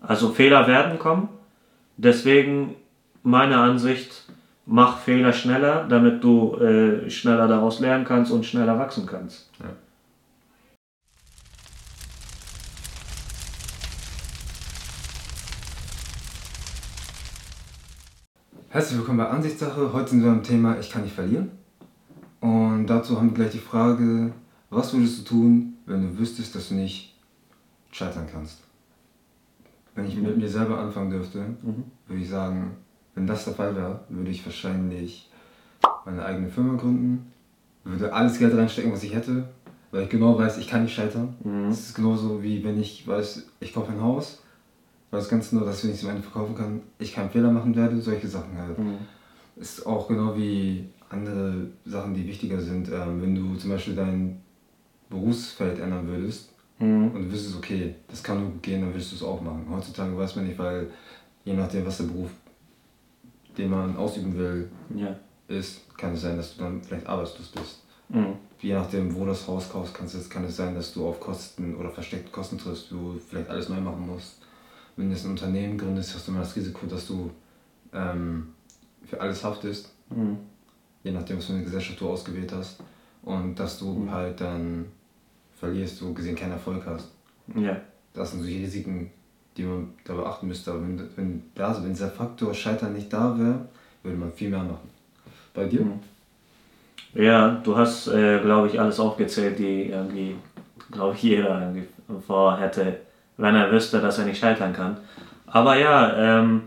Also Fehler werden kommen. Deswegen meine Ansicht, mach Fehler schneller, damit du äh, schneller daraus lernen kannst und schneller wachsen kannst. Ja. Herzlich willkommen bei Ansichtssache. Heute sind wir am Thema Ich kann nicht verlieren. Und dazu haben wir gleich die Frage, was würdest du tun, wenn du wüsstest, dass du nicht scheitern kannst? Wenn ich mit mir selber anfangen dürfte, Mhm. würde ich sagen, wenn das der Fall wäre, würde ich wahrscheinlich meine eigene Firma gründen, würde alles Geld reinstecken, was ich hätte, weil ich genau weiß, ich kann nicht scheitern. Mhm. Das ist genauso wie wenn ich weiß, ich kaufe ein Haus, weiß ganz genau, dass wenn ich es am Ende verkaufen kann, ich keinen Fehler machen werde, solche Sachen halt. Mhm. Ist auch genau wie andere Sachen, die wichtiger sind. Ähm, wenn du zum Beispiel dein Berufsfeld ändern würdest Mhm. und du wüsstest, okay, das kann nur gut gehen, dann würdest du es auch machen. Heutzutage weiß man nicht, weil je nachdem, was der Beruf, den man ausüben will, Ja. ist, kann es sein, dass du dann vielleicht arbeitslos bist. Mhm. Je nachdem, wo du das Haus kaufst, kannst es, kann es sein, dass du auf Kosten oder versteckte Kosten triffst, du vielleicht alles neu machen musst. Wenn du jetzt ein Unternehmen gründest, hast du immer das Risiko, dass du ähm, für alles haftest, Mhm. je nachdem, was für eine Gesellschaft du ausgewählt hast. Und dass du Mhm. halt dann verlierst, so gesehen keinen Erfolg hast. Ja. Das sind solche Risiken, die man da beachten müsste. Aber wenn, wenn, da, wenn dieser Faktor Scheitern nicht da wäre, würde man viel mehr machen. Bei dir? Mhm. Ja, du hast, äh, glaube ich, alles aufgezählt, die irgendwie, glaube ich, jeder irgendwie vorhätte, wenn er wüsste, dass er nicht scheitern kann. Aber ja, ähm,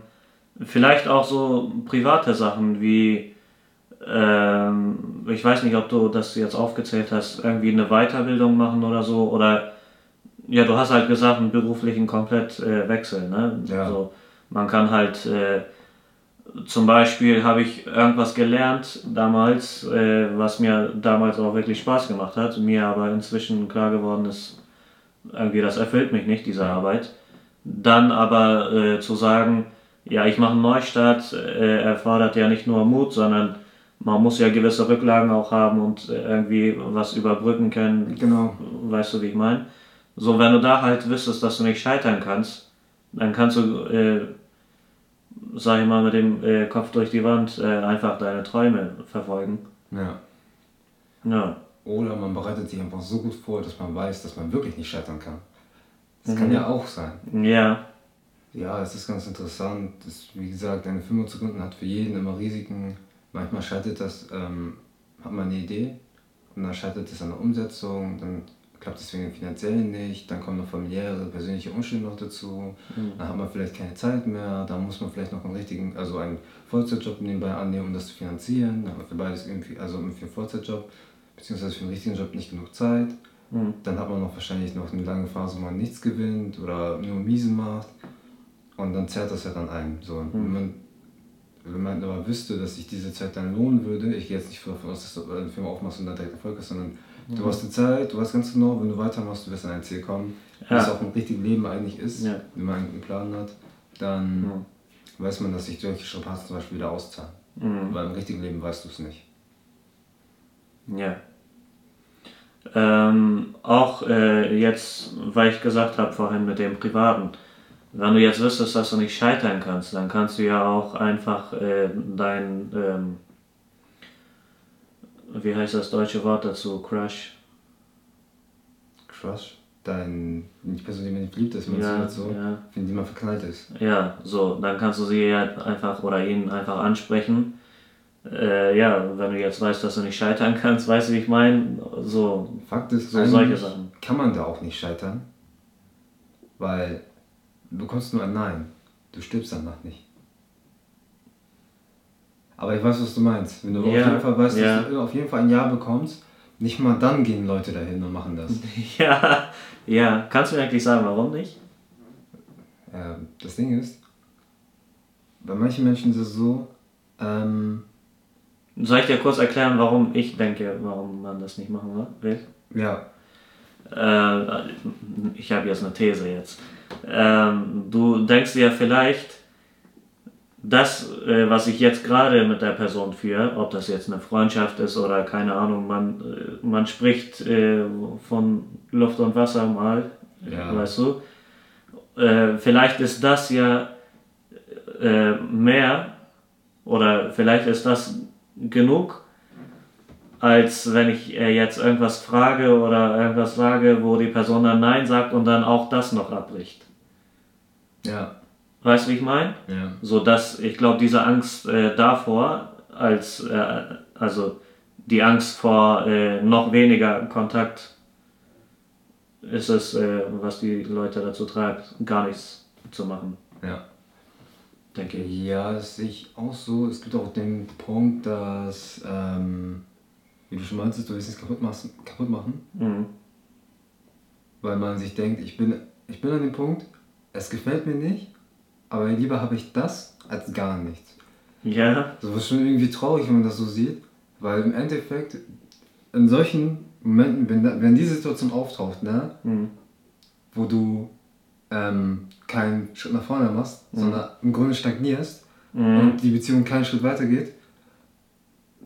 vielleicht auch so private Sachen wie, ähm, ich weiß nicht, ob du das jetzt aufgezählt hast, irgendwie eine Weiterbildung machen oder so. Oder, ja, du hast halt gesagt, einen beruflichen komplett äh, ne? Ja. So, man kann halt, äh, zum Beispiel habe ich irgendwas gelernt damals, äh, was mir damals auch wirklich Spaß gemacht hat, mir aber inzwischen klar geworden ist, irgendwie das erfüllt mich nicht, diese Arbeit. Dann aber äh, zu sagen, ja, ich mache einen Neustart, äh, erfordert ja nicht nur Mut, sondern man muss ja gewisse Rücklagen auch haben und äh, irgendwie was überbrücken können. Genau. Weißt du, wie ich meine? So, wenn du da halt wüsstest, dass du nicht scheitern kannst, dann kannst du, äh, sag ich mal, mit dem äh, Kopf durch die Wand äh, einfach deine Träume verfolgen. Ja. Ja. Oder man bereitet sich einfach so gut vor, dass man weiß, dass man wirklich nicht scheitern kann. Das Mhm. kann ja auch sein. Ja. Ja, es ist ganz interessant. Das, wie gesagt, eine Firma zu gründen hat für jeden immer Risiken. Manchmal scheitert das, ähm, hat man eine Idee und dann scheitert es an der Umsetzung, dann klappt es wegen dem finanziellen nicht, dann kommen noch familiäre, persönliche Umstände noch dazu, dann hat man vielleicht keine Zeit mehr, dann muss man vielleicht noch einen richtigen, also einen Vollzeitjob nebenbei annehmen, um das zu finanzieren, dann hat man für beides irgendwie, also für einen Vollzeitjob, beziehungsweise für einen richtigen Job nicht genug Zeit. Mhm. Dann hat man noch wahrscheinlich noch eine lange Phase, wo man nichts gewinnt oder nur miese macht. Und dann zerrt das halt an einem. So, wenn, man, wenn man aber wüsste, dass sich diese Zeit dann lohnen würde, ich gehe jetzt nicht davon aus, dass du eine Firma aufmachst und dann direkt Erfolg hast, sondern du hast eine Zeit, du weißt ganz genau, wenn du weitermachst, du wirst an ein Ziel kommen, Ja. was auch ein richtiges Leben eigentlich ist, Ja. wenn man einen Plan hat, dann Mhm. weiß man, dass sich solche Strapazen zum Beispiel wieder auszahlen. Mhm. Weil im richtigen Leben weißt du es nicht. Ja. Ähm, auch äh, jetzt, weil ich gesagt habe vorhin mit dem Privaten, wenn du jetzt wüsstest, dass du nicht scheitern kannst, dann kannst du ja auch einfach äh, dein, ähm, wie heißt das deutsche Wort dazu, Crush? Crush, dein, die Person, die man nicht liebt ist, du Ja, so, ja. in die man verknallt ist. Ja, so, dann kannst du sie ja einfach oder ihn einfach ansprechen. Äh, ja, wenn du jetzt weißt, dass du nicht scheitern kannst, weißt du, wie ich meine? So, Fakt ist, So solche Sachen. kann man da auch nicht scheitern, weil du bekommst nur ein Nein. Du stirbst danach nicht. Aber ich weiß, was du meinst. Wenn du Ja, auf jeden Fall weißt, ja. dass du auf jeden Fall ein Ja bekommst, nicht mal dann gehen Leute dahin und machen das. ja, ja, kannst du mir eigentlich sagen, warum nicht? Ähm, das Ding ist, bei manchen Menschen ist es so, ähm, Soll ich dir kurz erklären, warum ich denke, warum man das nicht machen will? ja, Äh, ich habe jetzt eine These jetzt. Ähm, du denkst dir vielleicht, das, äh, was ich jetzt gerade mit der Person führe, ob das jetzt eine Freundschaft ist oder keine Ahnung, man, äh, man spricht äh, von Luft und Wasser mal, Ja. weißt du. äh, vielleicht ist das ja äh, mehr oder vielleicht ist das genug, als wenn ich äh, jetzt irgendwas frage oder irgendwas sage, wo die Person dann Nein sagt und dann auch das noch abbricht. Ja. Weißt du, wie ich meine? Ja. So dass ich glaube, diese Angst äh, davor, als äh, also die Angst vor äh, noch weniger Kontakt, ist es, äh, was die Leute dazu treibt, gar nichts zu machen, Ja. denke ich. Ja, das sehe ich auch so. Es gibt auch den Punkt, dass, ähm, wie du schon meintest, du willst nichts kaputt, machst, kaputt machen, Mhm. weil man sich denkt, ich bin, ich bin an dem Punkt, es gefällt mir nicht, aber lieber habe ich das als gar nichts. Ja, So ist schon irgendwie traurig, wenn man das so sieht, weil im Endeffekt in solchen Momenten, wenn, da, wenn die Situation auftaucht, ne, mhm. wo du ähm, keinen Schritt nach vorne machst, sondern im Grunde stagnierst Mhm. und die Beziehung keinen Schritt weiter geht,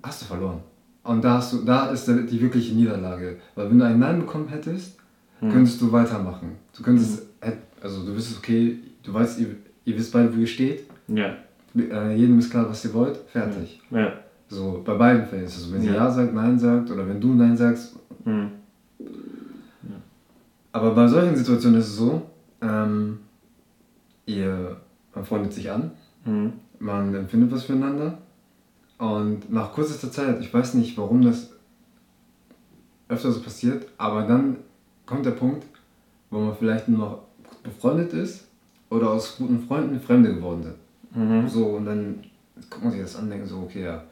hast du verloren. Und da, hast du, da ist die wirkliche Niederlage. Weil wenn du ein Nein bekommen hättest, könntest du weitermachen. Du könntest, hätt- also du wüsstest, okay, du weißt, ihr, ihr wisst beide, wo ihr steht, ja, äh, jedem ist klar, was ihr wollt, fertig. ja, So, bei beiden Fällen ist es so. Wenn sie Ja. Ja sagt, Nein sagt oder wenn du Nein sagst. mhm. Aber bei solchen Situationen ist es so, ähm, ihr, man freundet sich an, Mhm. man empfindet was füreinander und nach kürzester Zeit, ich weiß nicht, warum das öfter so passiert, aber dann kommt der Punkt, wo man vielleicht nur noch befreundet ist oder aus guten Freunden Fremde geworden sind. Mhm. So, und dann guckt man sich das an und denkt so, okay, ja.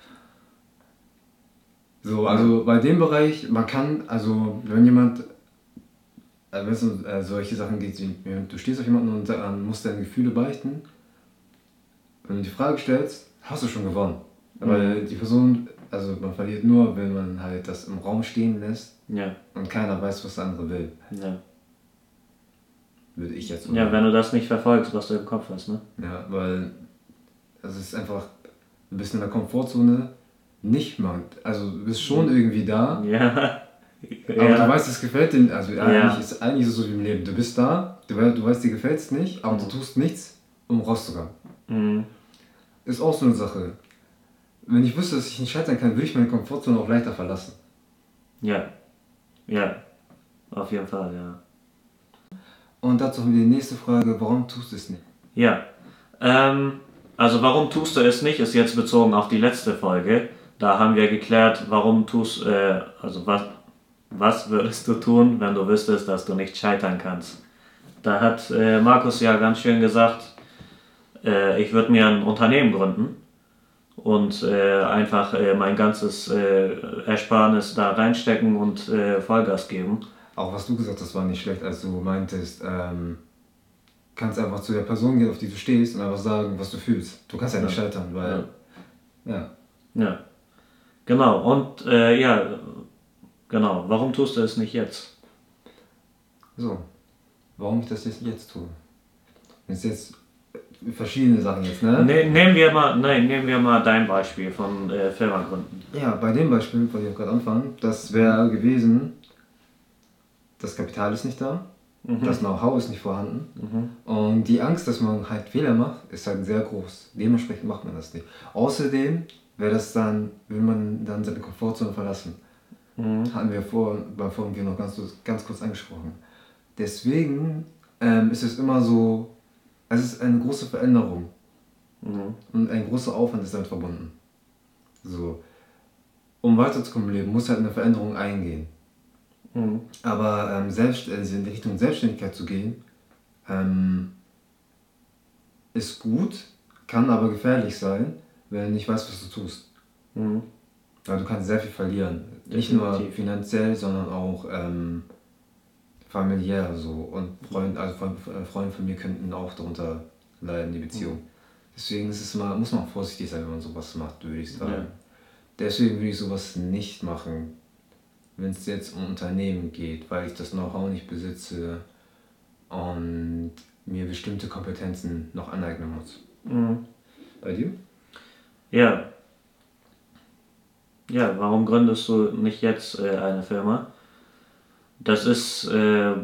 So, also bei dem Bereich, man kann, also wenn jemand, äh, wenn es um äh, solche Sachen geht, wie du stehst auf jemanden und äh, musst deine Gefühle beichten, wenn du die Frage stellst, hast du schon gewonnen. Weil die Person, also man verliert nur, wenn man halt das im Raum stehen lässt ja, und keiner weiß, was der andere will. ja. Würde ich jetzt so Ja, wenn du das nicht verfolgst, was du im Kopf hast, ne? Ja, weil also es ist einfach, du bist in der Komfortzone nicht mal. Also du bist schon irgendwie da, Ja. aber ja. du weißt, es gefällt dir. Also Ja. eigentlich, ist, eigentlich ist es so wie im Leben. Du bist da, du, du weißt, dir gefällt es nicht, aber du tust nichts, um rauszukommen. Mhm. Ist auch so eine Sache. Wenn ich wüsste, dass ich nicht scheitern kann, würde ich meine Komfortzone auch leichter verlassen. Ja. Ja. Auf jeden Fall, ja. Und dazu die nächste Frage, warum tust du es nicht? Ja. Ähm, also warum tust du es nicht, ist jetzt bezogen auf die letzte Folge. Da haben wir geklärt, warum tust, äh, also was, was würdest du tun, wenn du wüsstest, dass du nicht scheitern kannst. Da hat äh, Markus ja ganz schön gesagt, äh, ich würde mir ein Unternehmen gründen und äh, einfach äh, mein ganzes äh, Ersparnis da reinstecken und äh, Vollgas geben. Auch was du gesagt hast, war nicht schlecht, als du meintest, ähm, kannst einfach zu der Person gehen, auf die du stehst und einfach sagen, was du fühlst. Du kannst ja nicht Ja. scheitern, weil, ja. Ja, genau. Und äh, ja, genau. Warum tust du es nicht jetzt? So, warum ich das jetzt jetzt tue? Das ist jetzt verschiedene Sachen jetzt, ne? Ne, nehmen wir mal, nein, nehmen wir mal dein Beispiel von äh, Firmagründen. Ja, bei dem Beispiel, von dem ich gerade anfangen, das wäre gewesen, das Kapital ist nicht da, das Know-how ist nicht vorhanden und die Angst, dass man halt Fehler macht, ist halt sehr groß. Dementsprechend macht man das nicht. Außerdem wäre das dann, will man dann seine Komfortzone verlassen. Hatten wir vor, beim Vorhin noch ganz, ganz kurz angesprochen. Deswegen ähm, ist es immer so, es ist eine große Veränderung Mhm. und ein großer Aufwand ist damit verbunden. So. Um weiterzukommen im Leben, muss halt eine Veränderung eingehen. Mhm. Aber ähm, selbst, also in die Richtung Selbstständigkeit zu gehen, ähm, ist gut, kann aber gefährlich sein, wenn du nicht weißt, was du tust. Mhm. Weil du kannst sehr viel verlieren. Nicht nur Definitiv. finanziell, sondern auch ähm, familiär so. Und Freund, also Freund, äh, Freunde von mir könnten auch darunter leiden, die Beziehung. Deswegen ist es immer, muss man vorsichtig sein, wenn man sowas macht, würde ich sagen. Ja. Deswegen würde ich sowas nicht machen, wenn es jetzt um Unternehmen geht, weil ich das Know-how nicht besitze und mir bestimmte Kompetenzen noch aneignen muss. Mhm. Bei dir? Ja. Ja, warum gründest du nicht jetzt äh, eine Firma? Das ist, äh,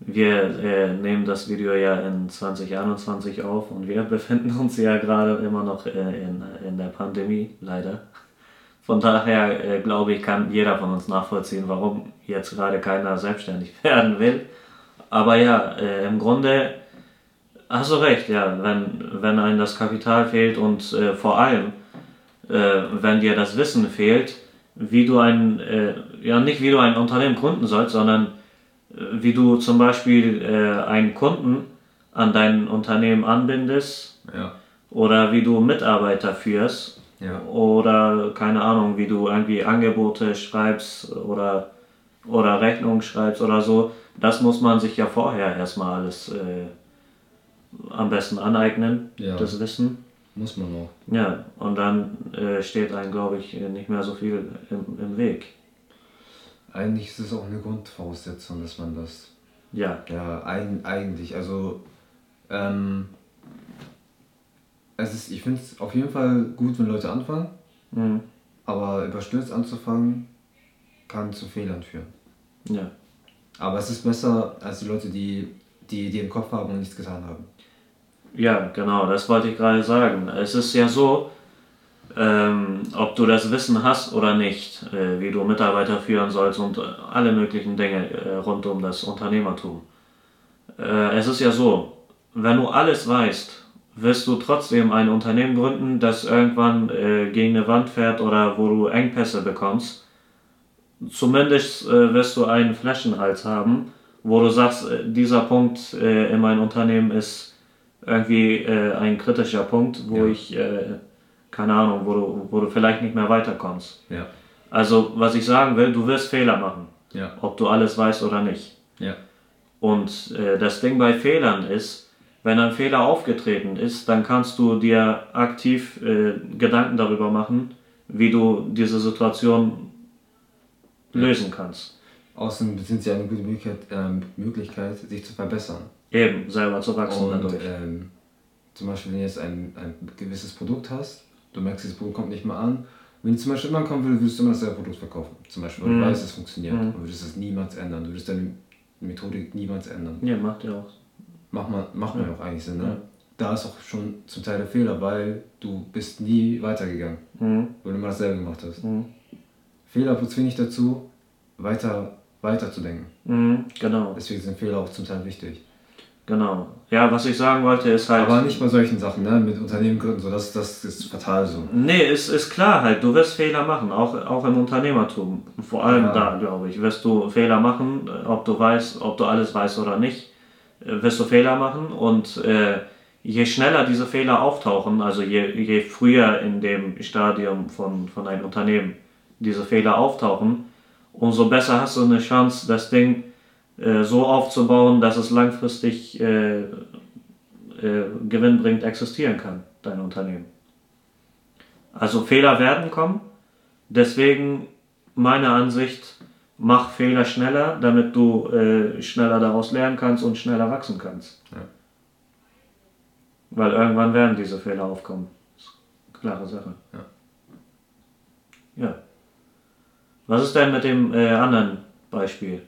wir äh, nehmen das Video ja in 2021 auf und wir befinden uns ja gerade immer noch äh, in, in der Pandemie, leider. Von daher äh, glaube ich, kann jeder von uns nachvollziehen, warum jetzt gerade keiner selbstständig werden will. Aber ja, äh, im Grunde hast du recht, ja, wenn, wenn einem das Kapital fehlt und äh, vor allem, äh, wenn dir das Wissen fehlt, wie du ein, äh, ja nicht wie du ein Unternehmen gründen sollst, sondern äh, wie du zum Beispiel einen Kunden an dein Unternehmen anbindest Ja. oder wie du Mitarbeiter führst Ja. oder keine Ahnung, wie du irgendwie Angebote schreibst oder, oder Rechnungen schreibst oder so. Das muss man sich ja vorher erstmal alles äh, am besten aneignen, Ja. das Wissen. Muss man auch. Ja, und dann äh, steht einem, glaube ich, nicht mehr so viel im, im Weg. Eigentlich ist es auch eine Grundvoraussetzung, dass man das. Ja, Ja, eig eigentlich. Also, ähm, es ist, ich finde es auf jeden Fall gut, wenn Leute anfangen, mhm. aber überstürzt anzufangen kann zu Fehlern führen. ja. Aber es ist besser als die Leute, die die, die im Kopf haben und nichts getan haben. Ja, genau, das wollte ich gerade sagen. Es ist ja so, ähm, ob du das Wissen hast oder nicht, äh, wie du Mitarbeiter führen sollst und alle möglichen Dinge äh, rund um das Unternehmertum. Äh, es ist ja so, wenn du alles weißt, wirst du trotzdem ein Unternehmen gründen, das irgendwann äh, gegen eine Wand fährt oder wo du Engpässe bekommst. Zumindest äh, wirst du einen Flaschenhals haben, wo du sagst, äh, dieser Punkt äh, in meinem Unternehmen ist irgendwie äh, ein kritischer Punkt, wo Ja. ich, äh, keine Ahnung, wo du, wo du vielleicht nicht mehr weiterkommst. Ja. Also, was ich sagen will, du wirst Fehler machen, Ja. ob du alles weißt oder nicht. Und das Ding bei Fehlern ist, wenn ein Fehler aufgetreten ist, dann kannst du dir aktiv äh, Gedanken darüber machen, wie du diese Situation Ja. lösen kannst. Außerdem sind sie eine gute Möglichkeit, ähm, Möglichkeit, sich zu verbessern. Eben, selber zu wachsen Und dadurch. ähm, zum Beispiel, wenn du jetzt ein, ein gewisses Produkt hast, du merkst, dieses Produkt kommt nicht mehr an. Wenn du zum Beispiel immer kommen würdest, würdest du immer dasselbe Produkt verkaufen. Zum Beispiel, weil Mhm. du weißt, es funktioniert. Mhm. Und würdest es niemals ändern. Du würdest deine Methodik niemals ändern. Ja, macht ja auch. Macht man, macht man Ja. auch eigentlich Sinn, ne? Ja. Da ist auch schon zum Teil der Fehler, weil du bist nie weitergegangen, Mhm. weil du immer dasselbe gemacht hast. Mhm. Fehler zwingt dich dazu, weiter, weiter zu denken. Mhm. Genau, Deswegen sind Fehler auch zum Teil wichtig. genau. Ja, was ich sagen wollte, ist halt. Aber nicht bei solchen Sachen, ne? Mit Unternehmen gründen, so das, das ist fatal so. Nee, ist, ist klar halt, du wirst Fehler machen, auch, auch im Unternehmertum. Vor allem Ja. da, glaube ich, wirst du Fehler machen, ob du weißt, ob du alles weißt oder nicht, wirst du Fehler machen und äh, je schneller diese Fehler auftauchen, also je, je früher in dem Stadium von, von einem Unternehmen diese Fehler auftauchen, umso besser hast du eine Chance, das Ding äh, so aufzubauen, dass es langfristig äh, äh, gewinnbringend existieren kann, dein Unternehmen. Also Fehler werden kommen. Deswegen meine Ansicht, mach Fehler schneller, damit du äh, schneller daraus lernen kannst und schneller wachsen kannst. Ja. Weil irgendwann werden diese Fehler aufkommen. Ist eine klare Sache. Ja. Ja. Was ist denn mit dem äh, anderen Beispiel?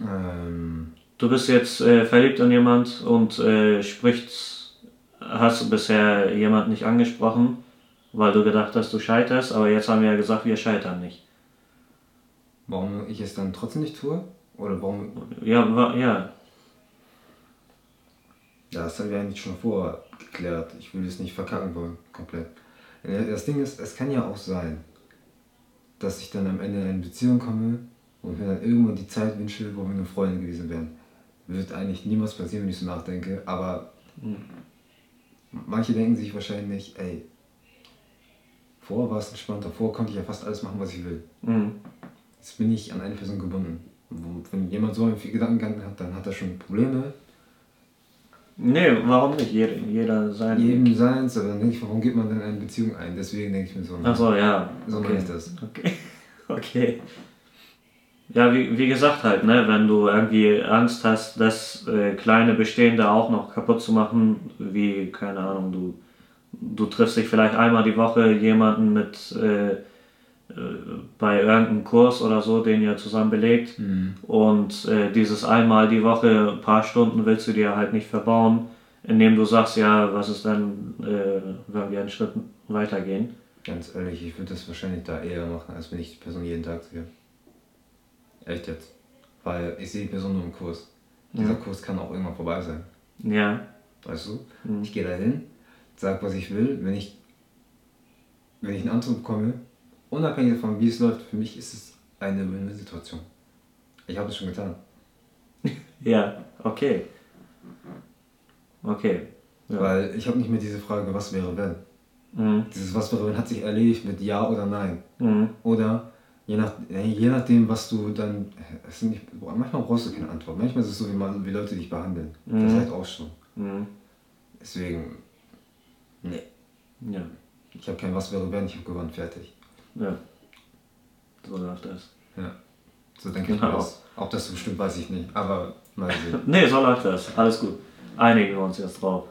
Ähm, Du bist jetzt äh, verliebt in jemand und äh, sprichst, hast bisher jemand nicht angesprochen, weil du gedacht hast, du scheiterst, aber jetzt haben wir ja gesagt, wir scheitern nicht. Warum ich es dann trotzdem nicht tue? Oder warum. Ja, wa- ja, Ja, das haben wir eigentlich schon vorher geklärt. Ich will es nicht verkacken wollen, komplett. Das Ding ist, es kann ja auch sein, dass ich dann am Ende in eine Beziehung komme und mir dann irgendwann die Zeit wünsche, wo wir nur Freunde gewesen wären. Wird eigentlich niemals passieren, wenn ich so nachdenke, aber Hm. manche denken sich wahrscheinlich, ey, vorher war es entspannter, vorher konnte ich ja fast alles machen, was ich will. mhm. Jetzt bin ich an eine Person gebunden. Wo- Wenn jemand so viel Gedankengang hat, dann hat er schon Probleme. Nee, warum nicht? Jeder, jeder sein. Jedem seins, aber ich, warum geht man denn in eine Beziehung ein? Deswegen denke ich mir so. Achso, ja. So okay. meine ich das. Okay. Okay. Ja, wie, wie gesagt halt, ne, wenn du irgendwie Angst hast, das äh, kleine Bestehende auch noch kaputt zu machen, wie, keine Ahnung, du, du triffst dich vielleicht einmal die Woche jemanden mit, äh, bei irgendeinem Kurs oder so, den ihr zusammen belegt. Mhm. Und äh, dieses einmal die Woche, ein paar Stunden willst du dir halt nicht verbauen, indem du sagst, ja, was ist denn, äh, wenn wir einen Schritt weitergehen. Ganz ehrlich, ich würde das wahrscheinlich da eher machen, als wenn ich die Person jeden Tag sehe. Echt jetzt. Weil ich sehe die Person nur im Kurs. Dieser Ja. Kurs kann auch irgendwann vorbei sein. Ja. Weißt du? Mhm. Ich gehe da hin, sag, was ich will. Wenn ich, wenn ich einen Antrag bekomme, unabhängig davon, wie es läuft, für mich ist es eine Win-Win-Situation. Ich habe es schon getan. Ja, okay. Okay. Ja. Weil ich habe nicht mehr diese Frage, was wäre wenn. Mhm. Dieses was wäre wenn hat sich erledigt mit Ja oder Nein. Mhm. Oder je, nach, je nachdem, was du dann. Es sind nicht, manchmal brauchst du keine Antwort. Manchmal ist es so, wie, man, wie Leute dich behandeln. Das Mhm. reicht auch schon. Mhm. Deswegen. Nee. Ja. Ich habe kein Was wäre wenn, ich habe gewonnen, fertig. Ja. So läuft das. Ja. So denke ich mir Genau. das. Ob das so stimmt, weiß ich nicht. Aber mal sehen. Nee, so läuft das. Alles gut. Einigen wir uns jetzt drauf.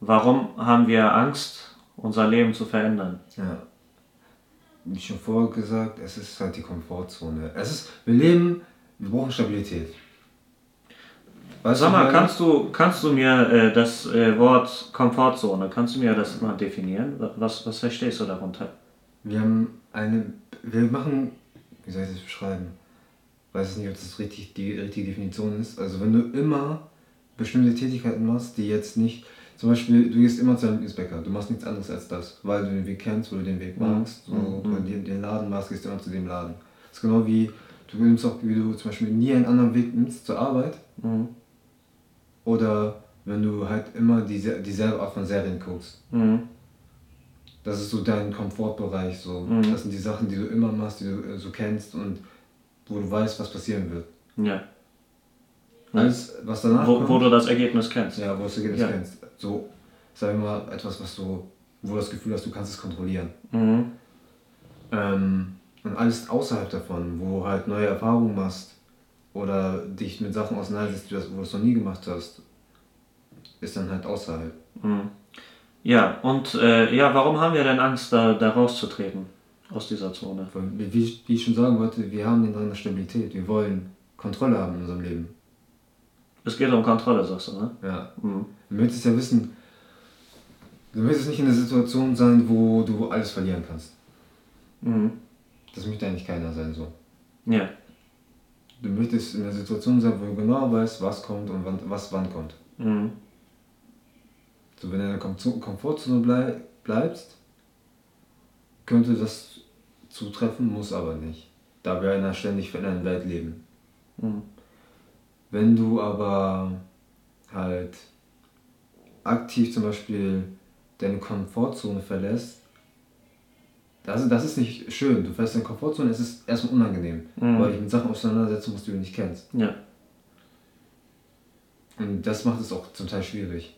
Warum haben wir Angst, unser Leben zu verändern? ja. Wie schon vorher gesagt, es ist halt die Komfortzone. Es ist, wir leben, wir brauchen Stabilität. Weißt Sag mal, kannst du, kannst du mir äh, das äh, Wort Komfortzone, kannst du mir das mal definieren? Was, was verstehst du darunter? Wir haben eine. Wir machen. Wie soll ich das beschreiben? Weiß nicht, ob das richtig die richtige Definition ist. Also wenn du immer bestimmte Tätigkeiten machst, die jetzt nicht. Zum Beispiel, du gehst immer zu deinem Lieblingsbäcker, du machst nichts anderes als das, weil du den Weg kennst, weil du den Weg Mhm. magst. So, Mhm. wenn du den Laden machst, gehst du immer zu dem Laden. Das ist genau wie, du nimmst auch, wie du zum Beispiel nie einen anderen Weg nimmst zur Arbeit. Mhm. Oder wenn du halt immer diese, dieselbe Art von Serien guckst. Mhm. Das ist so dein Komfortbereich. So. Mhm. Das sind die Sachen, die du immer machst, die du äh, so kennst und wo du weißt, was passieren wird. Ja. Alles, was danach Wo, kommt, wo du das Ergebnis kennst. ja, wo du das Ergebnis Ja. kennst. So, sagen wir mal, etwas, was du, wo du das Gefühl hast, du kannst es kontrollieren. Mhm. Ähm, und alles außerhalb davon, wo du halt neue Erfahrungen machst oder dich mit Sachen auseinandersetzt, wo du es noch nie gemacht hast, ist dann halt außerhalb. Mhm. Ja, und äh, ja, warum haben wir denn Angst, da, da rauszutreten aus dieser Zone? Weil, Wie, wie ich schon sagen wollte, wir haben den Drang nach Stabilität. Wir wollen Kontrolle haben in unserem Leben. Es geht um Kontrolle, sagst du, ne? Ja. Mhm. Du möchtest ja wissen, du möchtest nicht in einer Situation sein, wo du alles verlieren kannst. Mhm. Das möchte eigentlich keiner sein so. Ja. Du möchtest in einer Situation sein, wo du genau weißt, was kommt und wann, was wann kommt. Mhm. So, wenn du in der Kom Komfortzone blei bleibst, könnte das zutreffen, muss aber nicht. Da wir in einer ständig verändernden Welt leben. Mhm. Wenn du aber halt aktiv zum Beispiel deine Komfortzone verlässt, das, das ist nicht schön. Du verlässt deine Komfortzone, es ist erstmal unangenehm, Mhm. weil du dich mit Sachen auseinandersetzen musst, die du nicht kennst. Ja. Und das macht es auch zum Teil schwierig.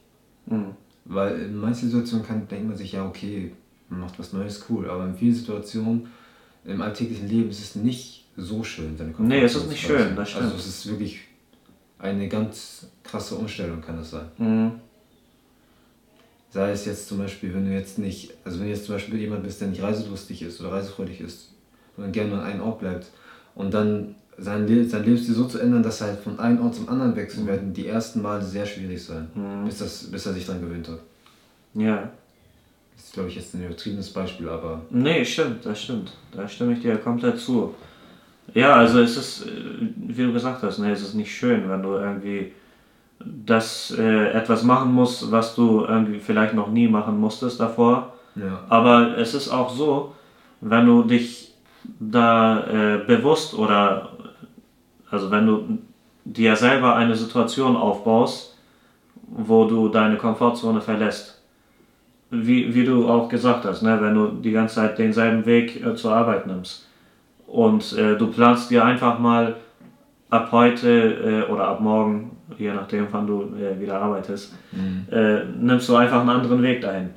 Mhm. Weil in manchen Situationen kann, denkt man sich, ja, okay, man macht was Neues, cool. Aber in vielen Situationen im alltäglichen Leben ist es nicht so schön, seine Nee, es ist nicht schön, das stimmt. Also es ist wirklich eine ganz krasse Umstellung, kann das sein. Mhm. Sei es jetzt zum Beispiel, wenn du jetzt nicht, also wenn du jetzt zum Beispiel jemand bist, der nicht reiselustig ist oder reisefreudig ist und gerne an einem Ort bleibt und dann sein, Le sein Lebensstil so zu ändern, dass er halt von einem Ort zum anderen wechselt, werden die ersten Male sehr schwierig sein, Mhm. bis, das, bis er sich daran gewöhnt hat. Ja. Das ist, glaube ich, jetzt ein übertriebenes Beispiel, aber Nee, stimmt, das stimmt. Da stimme ich dir komplett zu. Ja, also es ist, äh, wie du gesagt hast, ne, es ist nicht schön, wenn du irgendwie das äh, etwas machen musst, was du irgendwie vielleicht noch nie machen musstest davor. ja. Aber es ist auch so, wenn du dich da äh, bewusst oder also wenn du dir selber eine Situation aufbaust, wo du deine Komfortzone verlässt, wie, wie du auch gesagt hast, ne, wenn du die ganze Zeit denselben Weg äh, zur Arbeit nimmst und äh, du planst dir einfach mal ab heute äh, oder ab morgen, je nachdem wann du äh, wieder arbeitest, Mhm. äh, nimmst du einfach einen anderen Weg dahin.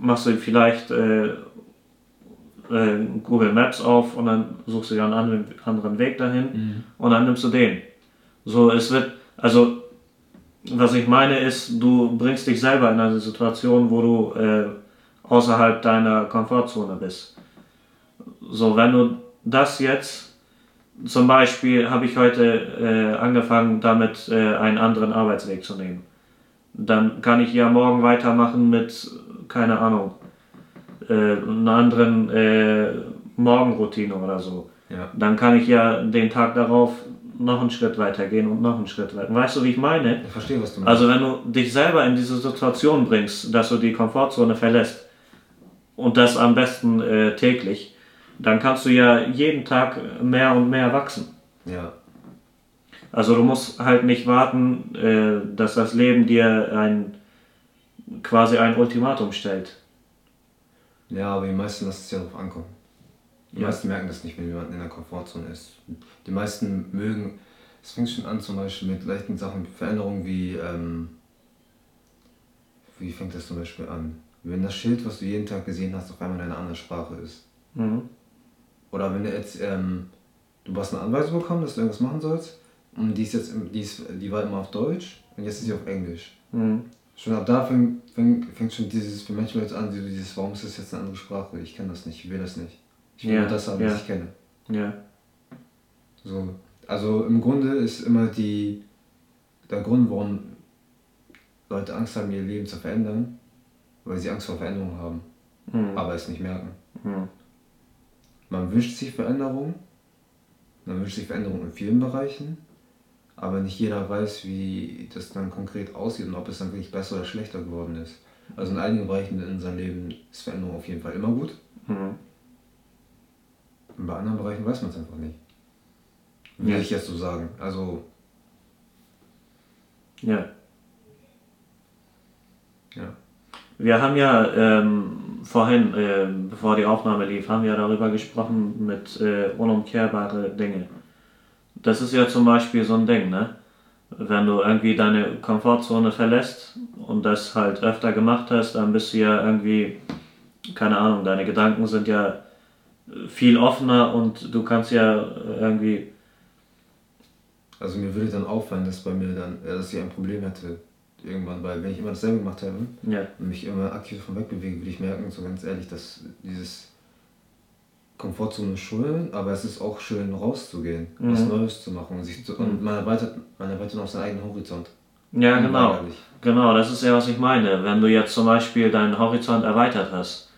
Machst du vielleicht äh, Google Maps auf und dann suchst du dir einen anderen, anderen Weg dahin Mhm. und dann nimmst du den. So, es wird, also, was ich meine ist, du bringst dich selber in eine Situation, wo du äh, außerhalb deiner Komfortzone bist. So, wenn du das jetzt, zum Beispiel habe ich heute äh, angefangen, damit äh, einen anderen Arbeitsweg zu nehmen. Dann kann ich ja morgen weitermachen mit, keine Ahnung, äh, einer anderen äh, Morgenroutine oder so. Ja. Dann kann ich ja den Tag darauf noch einen Schritt weiter gehen und noch einen Schritt weiter. Weißt du, wie ich meine? Ich verstehe, was du meinst. Also wenn du dich selber in diese Situation bringst, dass du die Komfortzone verlässt und das am besten äh, täglich, dann kannst du ja jeden Tag mehr und mehr wachsen. ja. Also du musst halt nicht warten, äh, dass das Leben dir ein quasi ein Ultimatum stellt. Ja, aber die meisten lassen es ja darauf ankommen. Die Ja. meisten merken das nicht, wenn jemand in der Komfortzone ist. Die meisten mögen, es fängt schon an zum Beispiel mit leichten Sachen, Veränderungen wie, ähm, wie fängt das zum Beispiel an? Wenn das Schild, was du jeden Tag gesehen hast, auf einmal in einer anderen Sprache ist. Mhm. Oder wenn du jetzt, ähm, du hast eine Anweisung bekommen, dass du irgendwas machen sollst, und die ist jetzt, die, ist, die war immer auf Deutsch, und jetzt ist sie auf Englisch. Mhm. Schon ab da fängt, fängt, fängt schon dieses, für manche Leute an, dieses, warum ist das jetzt eine andere Sprache? Ich kenne das nicht, ich will das nicht. Ich will Ja, nur das haben, ja. was ich kenne. Ja. So. Also im Grunde ist immer die, der Grund, warum Leute Angst haben, ihr Leben zu verändern, weil sie Angst vor Veränderung haben, Mhm. aber es nicht merken. Mhm. Man wünscht sich Veränderung, man wünscht sich Veränderung in vielen Bereichen, aber nicht jeder weiß, wie das dann konkret aussieht und ob es dann wirklich besser oder schlechter geworden ist. Also in einigen Bereichen in unserem Leben ist Veränderung auf jeden Fall immer gut, Mhm. und bei anderen Bereichen weiß man es einfach nicht. Will Ja. ich jetzt so sagen. Also, Ja. ja. Wir haben ja ähm, vorhin, äh, bevor die Aufnahme lief, haben wir darüber gesprochen mit äh, unumkehrbare Dinge. Das ist ja zum Beispiel so ein Ding, ne? Wenn du irgendwie deine Komfortzone verlässt und das halt öfter gemacht hast, dann bist du ja irgendwie, keine Ahnung, deine Gedanken sind ja viel offener und du kannst ja irgendwie, Also mir würde dann auffallen, dass bei mir dann, dass ich ein Problem hätte irgendwann, weil wenn ich immer dasselbe gemacht habe ja, und mich immer aktiv davon wegbewege, würde ich merken, so ganz ehrlich, dass dieses Komfortzone schön, aber es ist auch schön rauszugehen, was Mhm. Neues zu machen und sich zu, und man erweitert, man erweitert auch seinen eigenen Horizont. ja genau. Genau, das ist ja, was ich meine. Wenn du jetzt zum Beispiel deinen Horizont erweitert hast,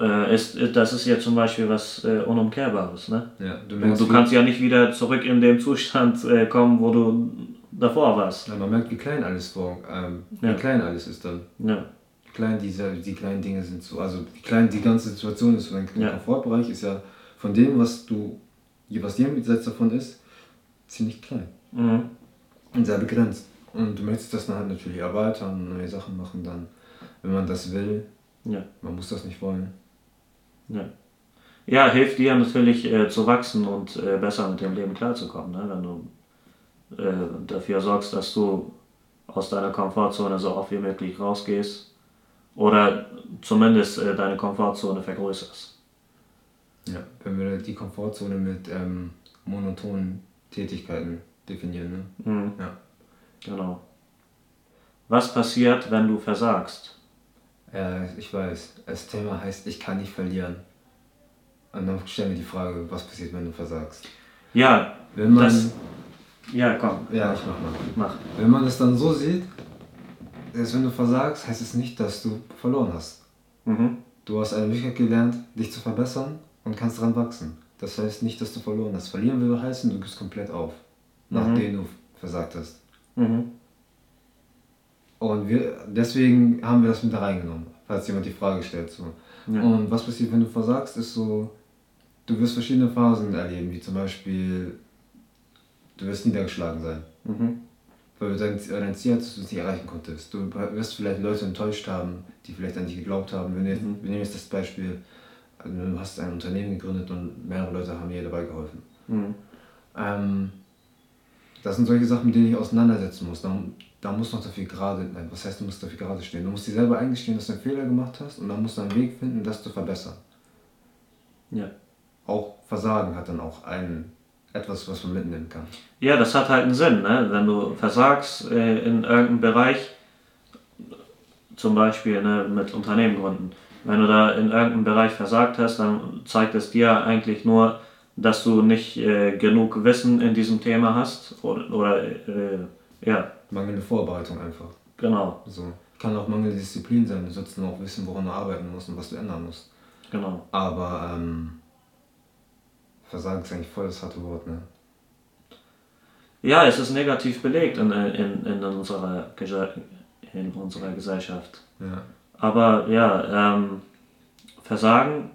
äh, ist, das ist ja zum Beispiel was äh, Unumkehrbares. Ne? Ja, du merkst, du kannst ja nicht wieder zurück in den Zustand äh, kommen, wo du davor warst. ja, man merkt, wie klein alles vor, ähm, Ja. wie klein alles ist dann. Ja, klein diese, die kleinen Dinge sind so, also wie klein die ganze Situation ist. Und dein Ja. Komfortbereich ist ja von dem, was du, was jenseits davon ist, ziemlich klein. mhm. und sehr begrenzt. Und du möchtest das dann halt natürlich erweitern, neue Sachen machen dann, wenn man das will. ja, Man muss das nicht wollen. ja. Ja, hilft dir natürlich äh, zu wachsen und äh, besser mit dem Leben klarzukommen, ne? wenn du äh, dafür sorgst, dass du aus deiner Komfortzone so oft wie möglich rausgehst oder zumindest äh, deine Komfortzone vergrößerst. Ja. Wenn wir die Komfortzone mit ähm, monotonen Tätigkeiten definieren. Ne? Mhm. Ja. Genau. Was passiert, wenn du versagst? Äh, ich weiß, das Thema heißt, ich kann nicht verlieren. Und dann stellen wir die Frage, was passiert, wenn du versagst? Ja, Wenn man. Das- ja, komm, ja, ich mach mal. mach. Wenn man das dann so sieht, ist, wenn du versagst, heißt es nicht, dass du verloren hast. Mhm. Du hast eine Möglichkeit gelernt, dich zu verbessern und kannst daran wachsen. Das heißt nicht, dass du verloren hast. Verlieren würde heißen, du gibst komplett auf, nachdem du versagt hast. Mhm. Und wir, deswegen haben wir das mit da reingenommen, falls jemand die Frage stellt. So. Ja. Und was passiert, wenn du versagst, ist so, du wirst verschiedene Phasen erleben, wie zum Beispiel, du wirst niedergeschlagen sein. Mhm. Weil du dein, Ziel hattest, du es nicht erreichen konntest. Du wirst vielleicht Leute enttäuscht haben, die vielleicht an dich geglaubt haben. Wenn wir, wir nehmen jetzt das Beispiel, also du hast ein Unternehmen gegründet und mehrere Leute haben dir dabei geholfen. Mhm. Ähm, das sind solche Sachen, mit denen ich auseinandersetzen muss. Da, da musst du noch dafür gerade, nein, was heißt, du musst dafür gerade stehen? Du musst dir selber eingestehen, dass du einen Fehler gemacht hast und dann musst du einen Weg finden, das zu verbessern. Ja. Auch Versagen hat dann auch ein, etwas, was man mitnehmen kann. ja, das hat halt einen Sinn, ne? wenn du versagst äh, in irgendeinem Bereich, zum Beispiel ne, mit Unternehmen gründen. Wenn du da in irgendeinem Bereich versagt hast, dann zeigt es dir eigentlich nur, dass du nicht äh, genug Wissen in diesem Thema hast oder, oder äh, ja. Mangelnde Vorbereitung einfach. Genau. So. Kann auch mangelnde Disziplin sein. Du sollst nur auch wissen, woran du arbeiten musst und was du ändern musst. Genau. Aber ähm, Versagen ist eigentlich voll das harte Wort, ne? Ja, es ist negativ belegt in, in, in, unserer, in unserer Gesellschaft. Ja. Aber ja, ähm, Versagen,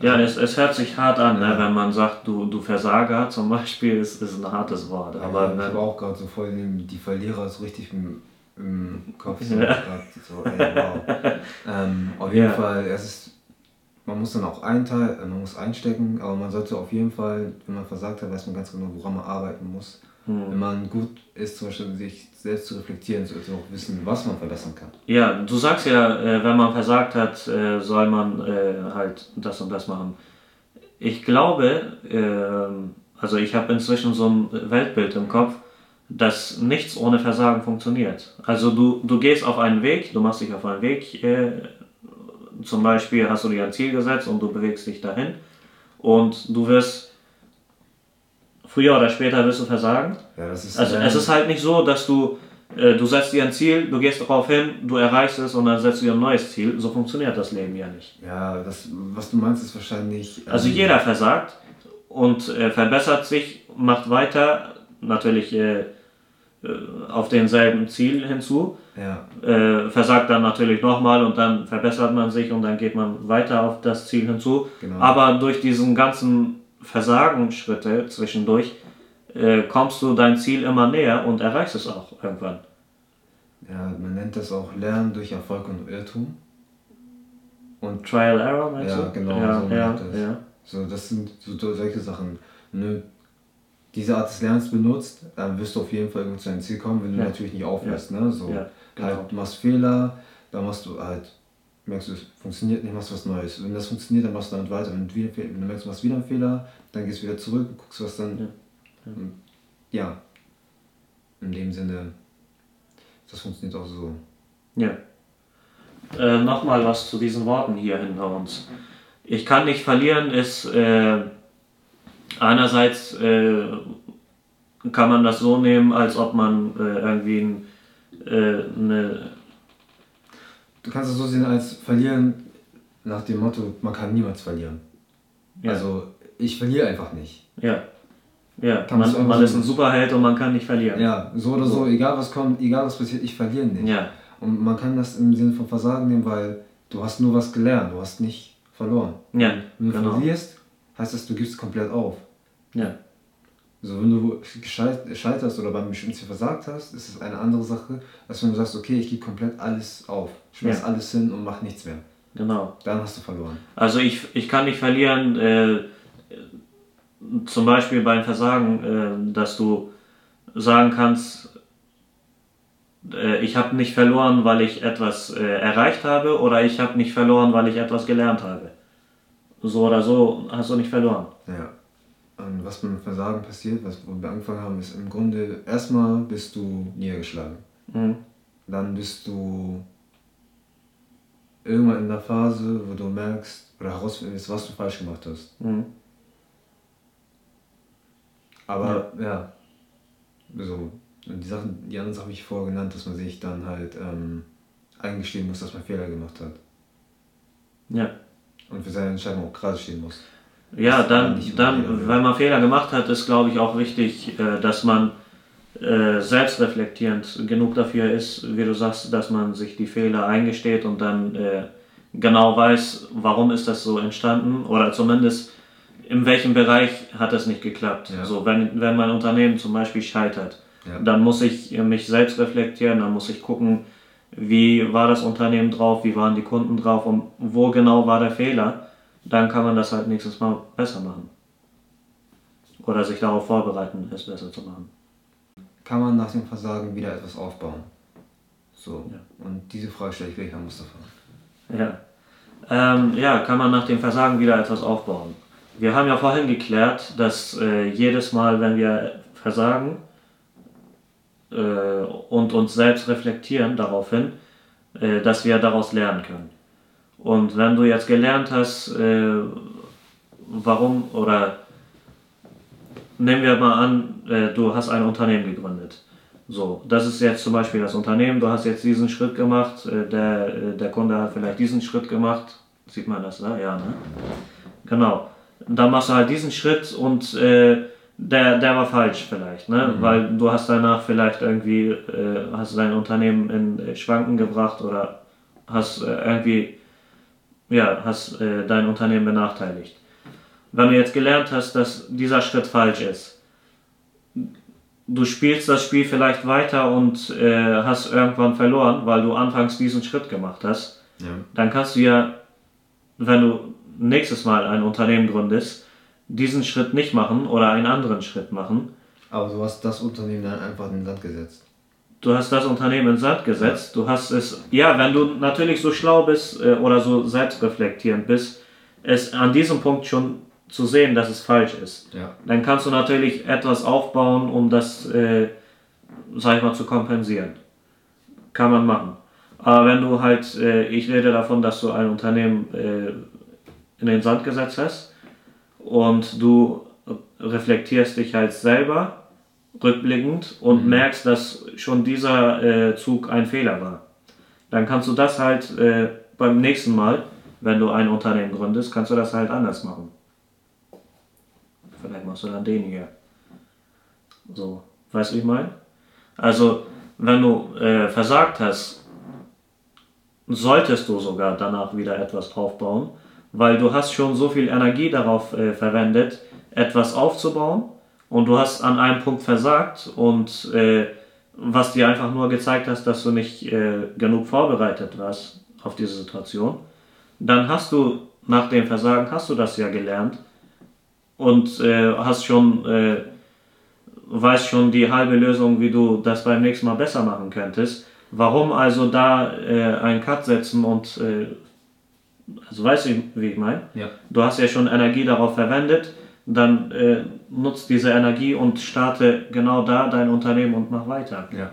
ja, es, es hört sich hart an, ne, wenn man sagt, du, du Versager zum Beispiel, ist, ist ein hartes Wort. Aber, ja, ich ne, habe auch gerade so voll die, Verlierer so richtig im, im Kopf. So, ja. so ey, wow. ähm, auf jeden ja. Fall, es ist man muss dann auch einteilen, äh, man muss einstecken, aber man sollte auf jeden Fall, wenn man versagt hat, weiß man ganz genau, woran man arbeiten muss. Hm. Wenn man gut ist, zum Beispiel sich selbst zu reflektieren, sollte man auch wissen, was man verbessern kann. Ja, du sagst ja, äh, wenn man versagt hat, äh, soll man halt das und das machen. Ich glaube, ähm, also ich habe inzwischen so ein Weltbild im Kopf, dass nichts ohne Versagen funktioniert. Also du, du gehst auf einen Weg, du machst dich auf einen Weg, zum Beispiel hast du dir ein Ziel gesetzt und du bewegst dich dahin und du wirst früher oder später wirst du versagen. Ja, ist also es ist halt nicht so, dass du äh, du setzt dir ein Ziel, du gehst darauf hin, du erreichst es und dann setzt du dir ein neues Ziel. So funktioniert das Leben ja nicht. Ja, das, was du meinst, ist wahrscheinlich. Ähm also jeder versagt und äh, verbessert sich, macht weiter, natürlich äh, auf denselben Ziel hinzu. Ja. Äh, versagt dann natürlich nochmal und dann verbessert man sich und dann geht man weiter auf das Ziel hinzu. Genau. Aber durch diesen ganzen Versagensschritte zwischendurch äh, kommst du dein Ziel immer näher und erreichst es auch irgendwann. Ja, man nennt das auch Lernen durch Erfolg und Irrtum. Und Trial Error, meinst ja, du? Genau, ja, so ja, das. Ja. So, das sind so solche Sachen. Ne, diese Art des Lernens benutzt, dann wirst du auf jeden Fall zu einem Ziel kommen, wenn du ja. natürlich nicht aufhörst. Ja. Ne? So, ja, genau. halt, du machst Fehler, dann machst du halt, merkst du, es funktioniert nicht, machst was Neues. Wenn das funktioniert, dann machst du damit weiter. Wenn du, wieder, wenn du merkst, du machst wieder einen Fehler, dann gehst du wieder zurück und guckst, was dann. Ja. ja. In dem Sinne, das funktioniert auch so. Ja. Äh, Nochmal was zu diesen Worten hier hinter uns. Ich kann nicht verlieren ist. Äh, einerseits äh, kann man das so nehmen, als ob man äh, irgendwie ein, äh, eine. Du kannst es so sehen als verlieren nach dem Motto, man kann niemals verlieren. Ja. Also ich verliere einfach nicht. Ja. Ja, kann man, man ist ein Superheld und man kann nicht verlieren. Ja, so oder so, so, egal was kommt, egal was passiert, ich verliere nicht. Ja. Und man kann das im Sinne von Versagen nehmen, weil du hast nur was gelernt, du hast nicht verloren. Ja, Wenn du genau. verlierst, heißt das, du gibst komplett auf. Ja. Also wenn du scheiterst oder beim bestimmten versagt hast, ist es eine andere Sache, als wenn du sagst, okay, ich gebe komplett alles auf, schmeiß ja. alles hin und mach nichts mehr. Genau. Dann hast du verloren. Also ich, ich kann nicht verlieren, äh, zum Beispiel beim Versagen, äh, dass du sagen kannst, äh, ich habe nicht verloren, weil ich etwas äh, erreicht habe oder ich habe nicht verloren, weil ich etwas gelernt habe. So oder so hast du nicht verloren. Ja. Und was beim Versagen passiert, was wo wir angefangen haben, ist im Grunde erstmal bist du niedergeschlagen. Mhm. Dann bist du irgendwann in der Phase, wo du merkst oder herausfindest, was du falsch gemacht hast. Mhm. Aber ja, ja so, die Sachen, die anderen Sachen habe ich vorher genannt, dass man sich dann halt ähm, eingestehen muss, dass man Fehler gemacht hat. Ja. Und für seine Entscheidung auch gerade stehen muss. Ja, dann, dann wenn man Fehler gemacht hat, ist glaube ich auch wichtig, äh, dass man äh, selbstreflektierend genug dafür ist, wie du sagst, dass man sich die Fehler eingesteht und dann äh, genau weiß, warum ist das so entstanden oder zumindest in welchem Bereich hat es nicht geklappt. Ja. So, wenn, wenn mein Unternehmen zum Beispiel scheitert, ja. dann muss ich mich selbst reflektieren, dann muss ich gucken, wie war das Unternehmen drauf, wie waren die Kunden drauf und wo genau war der Fehler dann kann man das halt nächstes Mal besser machen. Oder sich darauf vorbereiten, es besser zu machen. Kann man nach dem Versagen wieder etwas aufbauen? So. Ja. Und diese Frage stelle ich gleich an Mustafa. Ja. Ähm, ja, kann man nach dem Versagen wieder etwas aufbauen? Wir haben ja vorhin geklärt, dass äh, jedes Mal, wenn wir versagen äh, und uns selbst reflektieren daraufhin, äh, dass wir daraus lernen können. Und wenn du jetzt gelernt hast, äh, warum oder nehmen wir mal an, äh, du hast ein Unternehmen gegründet. So, das ist jetzt zum Beispiel das Unternehmen, du hast jetzt diesen Schritt gemacht, äh, der, äh, der Kunde hat vielleicht diesen Schritt gemacht. Sieht man das, ne? Ja, ne? Genau. Dann machst du halt diesen Schritt und äh, der, der war falsch vielleicht, ne? Mhm. Weil du hast danach vielleicht irgendwie, äh, hast dein Unternehmen in Schwanken gebracht oder hast äh, irgendwie, ja, hast äh, dein Unternehmen benachteiligt. Wenn du jetzt gelernt hast, dass dieser Schritt falsch ist, du spielst das Spiel vielleicht weiter und äh, hast irgendwann verloren, weil du anfangs diesen Schritt gemacht hast, ja. dann kannst du ja, wenn du nächstes Mal ein Unternehmen gründest, diesen Schritt nicht machen oder einen anderen Schritt machen. Aber du hast das Unternehmen dann einfach in den Sand gesetzt. Du hast das Unternehmen in den Sand gesetzt. Du hast es, ja, wenn du natürlich so schlau bist äh, oder so selbstreflektierend bist, es an diesem Punkt schon zu sehen, dass es falsch ist. Ja. Dann kannst du natürlich etwas aufbauen, um das, äh, sag ich mal, zu kompensieren. Kann man machen. Aber wenn du halt, äh, ich rede davon, dass du ein Unternehmen äh, in den Sand gesetzt hast und du reflektierst dich halt selber rückblickend und mhm. merkst, dass schon dieser äh, Zug ein Fehler war. Dann kannst du das halt äh, beim nächsten Mal, wenn du ein Unternehmen gründest, kannst du das halt anders machen. Vielleicht machst du dann den hier. So, weißt du, wie ich meine? Also, wenn du äh, versagt hast, solltest du sogar danach wieder etwas aufbauen, weil du hast schon so viel Energie darauf äh, verwendet, etwas aufzubauen und du hast an einem Punkt versagt und äh, was dir einfach nur gezeigt hast, dass du nicht äh, genug vorbereitet warst auf diese Situation, dann hast du nach dem Versagen hast du das ja gelernt und äh, hast schon äh, weißt schon die halbe Lösung, wie du das beim nächsten Mal besser machen könntest. Warum also da äh, einen Cut setzen und äh, also weißt du, wie ich meine? Ja. Du hast ja schon Energie darauf verwendet, dann nutzt diese Energie und starte genau da dein Unternehmen und mach weiter. Ja.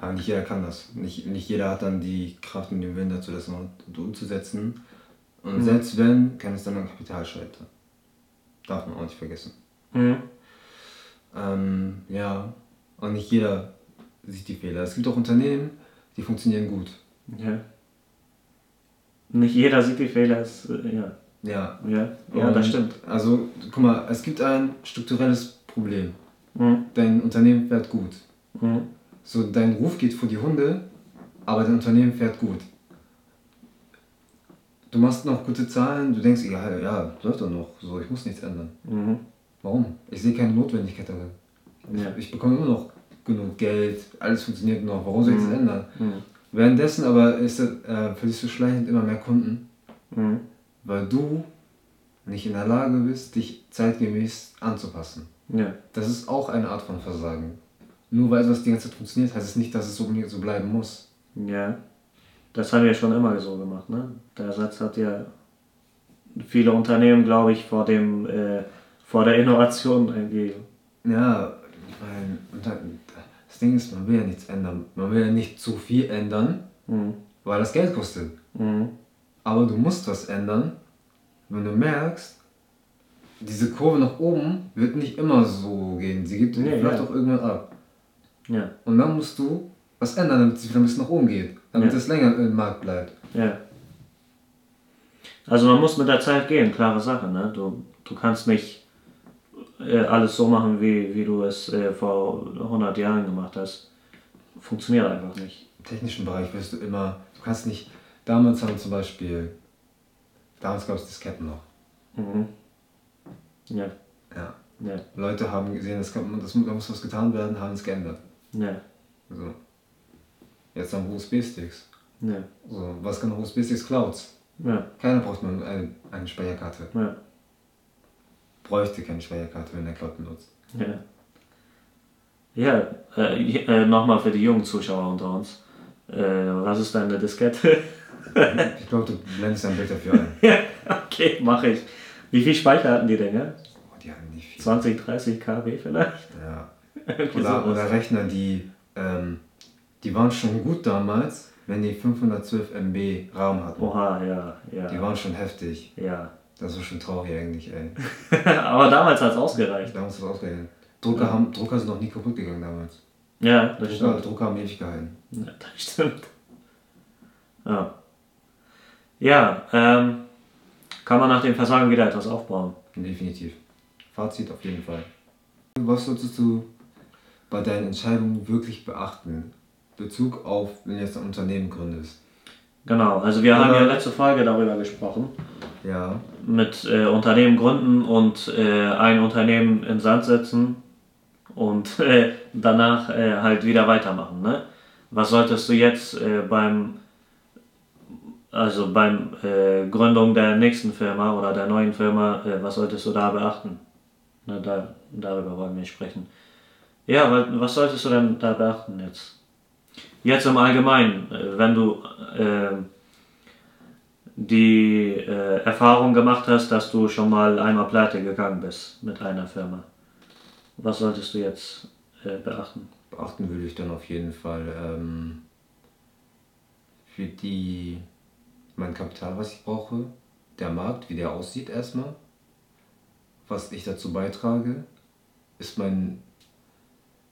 Aber nicht jeder kann das. Nicht, nicht jeder hat dann die Kraft und den Willen dazu, das noch umzusetzen. Und mhm. selbst wenn, kann es dann an Kapital scheitern. Darf man auch nicht vergessen. Mhm. Ähm, ja, und nicht jeder sieht die Fehler. Es gibt auch Unternehmen, die funktionieren gut. Ja. Nicht jeder sieht die Fehler, ist, äh, ja. Ja. Ja, das stimmt. Also, guck mal, es gibt ein strukturelles Problem. Mhm. Dein Unternehmen fährt gut. Mhm. So, dein Ruf geht vor die Hunde, aber dein Unternehmen fährt gut du machst noch gute Zahlen, du denkst, ja, ja, läuft doch noch, so, ich muss nichts ändern. Mhm. Warum? Ich sehe keine Notwendigkeit darin. Ja. Ich, ich, bekomme immer noch genug Geld, alles funktioniert noch, warum soll ich mhm. das ändern? Mhm. Währenddessen aber ist, äh, verlierst du schleichend immer mehr Kunden, mhm. Weil du nicht in der Lage bist, dich zeitgemäß anzupassen. Ja. Das ist auch eine Art von Versagen. Nur weil etwas die ganze Zeit funktioniert, heißt es nicht, dass es so, so bleiben muss. Ja. Das haben wir schon immer so gemacht. Ne? Der Satz hat ja viele Unternehmen, glaube ich, vor, dem, äh, vor der Innovation irgendwie. Ja, weil das Ding ist, man will ja nichts ändern. Man will ja nicht zu viel ändern, mhm. weil das Geld kostet. Mhm. Aber du musst was ändern, wenn du merkst, diese Kurve nach oben wird nicht immer so gehen. Sie geht nee, vielleicht ja. auch irgendwann ab. Ja. Und dann musst du was ändern, damit sie wieder ein bisschen nach oben geht damit ja. es länger im Markt bleibt. Ja. Also man muss mit der Zeit gehen, klare Sache. Ne? Du, du kannst nicht äh, alles so machen, wie, wie du es äh, vor 100 Jahren gemacht hast. Funktioniert einfach nicht. Im technischen Bereich wirst du immer, du kannst nicht, damals haben zum Beispiel, damals gab es Disketten noch. Mhm. Ja. ja. Ja. Leute haben gesehen, das kann, das, da muss was getan werden, haben es geändert. Ja. So. Jetzt haben USB-Sticks. Ja. So, was kann USB-Sticks? Clouds. Ja. Keiner braucht mal eine, eine Speicherkarte. Ja. Bräuchte keine Speicherkarte, wenn er Cloud benutzt. Ja. Ja, äh, äh, nochmal für die jungen Zuschauer unter uns. Äh, was ist deine Diskette? ich glaube, du blendest ein Bild dafür ein. ja, okay, mache ich. Wie viel Speicher hatten die denn, ja? Oh, die hatten nicht viel. 20, 30 kW vielleicht? Ja. oder, oder Rechner, die ähm, die waren schon gut damals, wenn die 512 MB RAM hatten. Oha, ja, ja. Die waren schon heftig. Ja. Das war schon traurig eigentlich, ey. Aber damals hat es ausgereicht. Damals hat es ausgereicht. Drucker, haben, Drucker sind noch nie kaputt gegangen damals. Ja, das Drucker, stimmt. Drucker haben ewig gehalten. Ja, das stimmt. Ja. Ja, ähm, kann man nach dem Versagen wieder etwas aufbauen. Definitiv. Fazit auf jeden Fall. Was solltest du bei deinen Entscheidungen wirklich beachten? Bezug auf, wenn du jetzt ein Unternehmen gründest. Genau, also wir haben Aber- ja letzte Folge darüber gesprochen. Ja. Mit äh, Unternehmen gründen und äh, ein Unternehmen in Sand setzen und äh, danach äh, halt wieder weitermachen. Ne? Was solltest du jetzt äh, beim also beim äh, Gründung der nächsten Firma oder der neuen Firma, äh, was solltest du da beachten? Ne, da, darüber wollen wir sprechen. Ja, wa- was solltest du denn da beachten jetzt? Jetzt im Allgemeinen, äh, wenn du äh, die Erfahrung gemacht hast, dass du schon mal einmal pleite gegangen bist mit einer Firma. Was solltest du jetzt äh, beachten? Beachten würde ich dann auf jeden Fall ähm, für die mein Kapital, was ich brauche, der Markt, wie der aussieht erstmal, was ich dazu beitrage, ist mein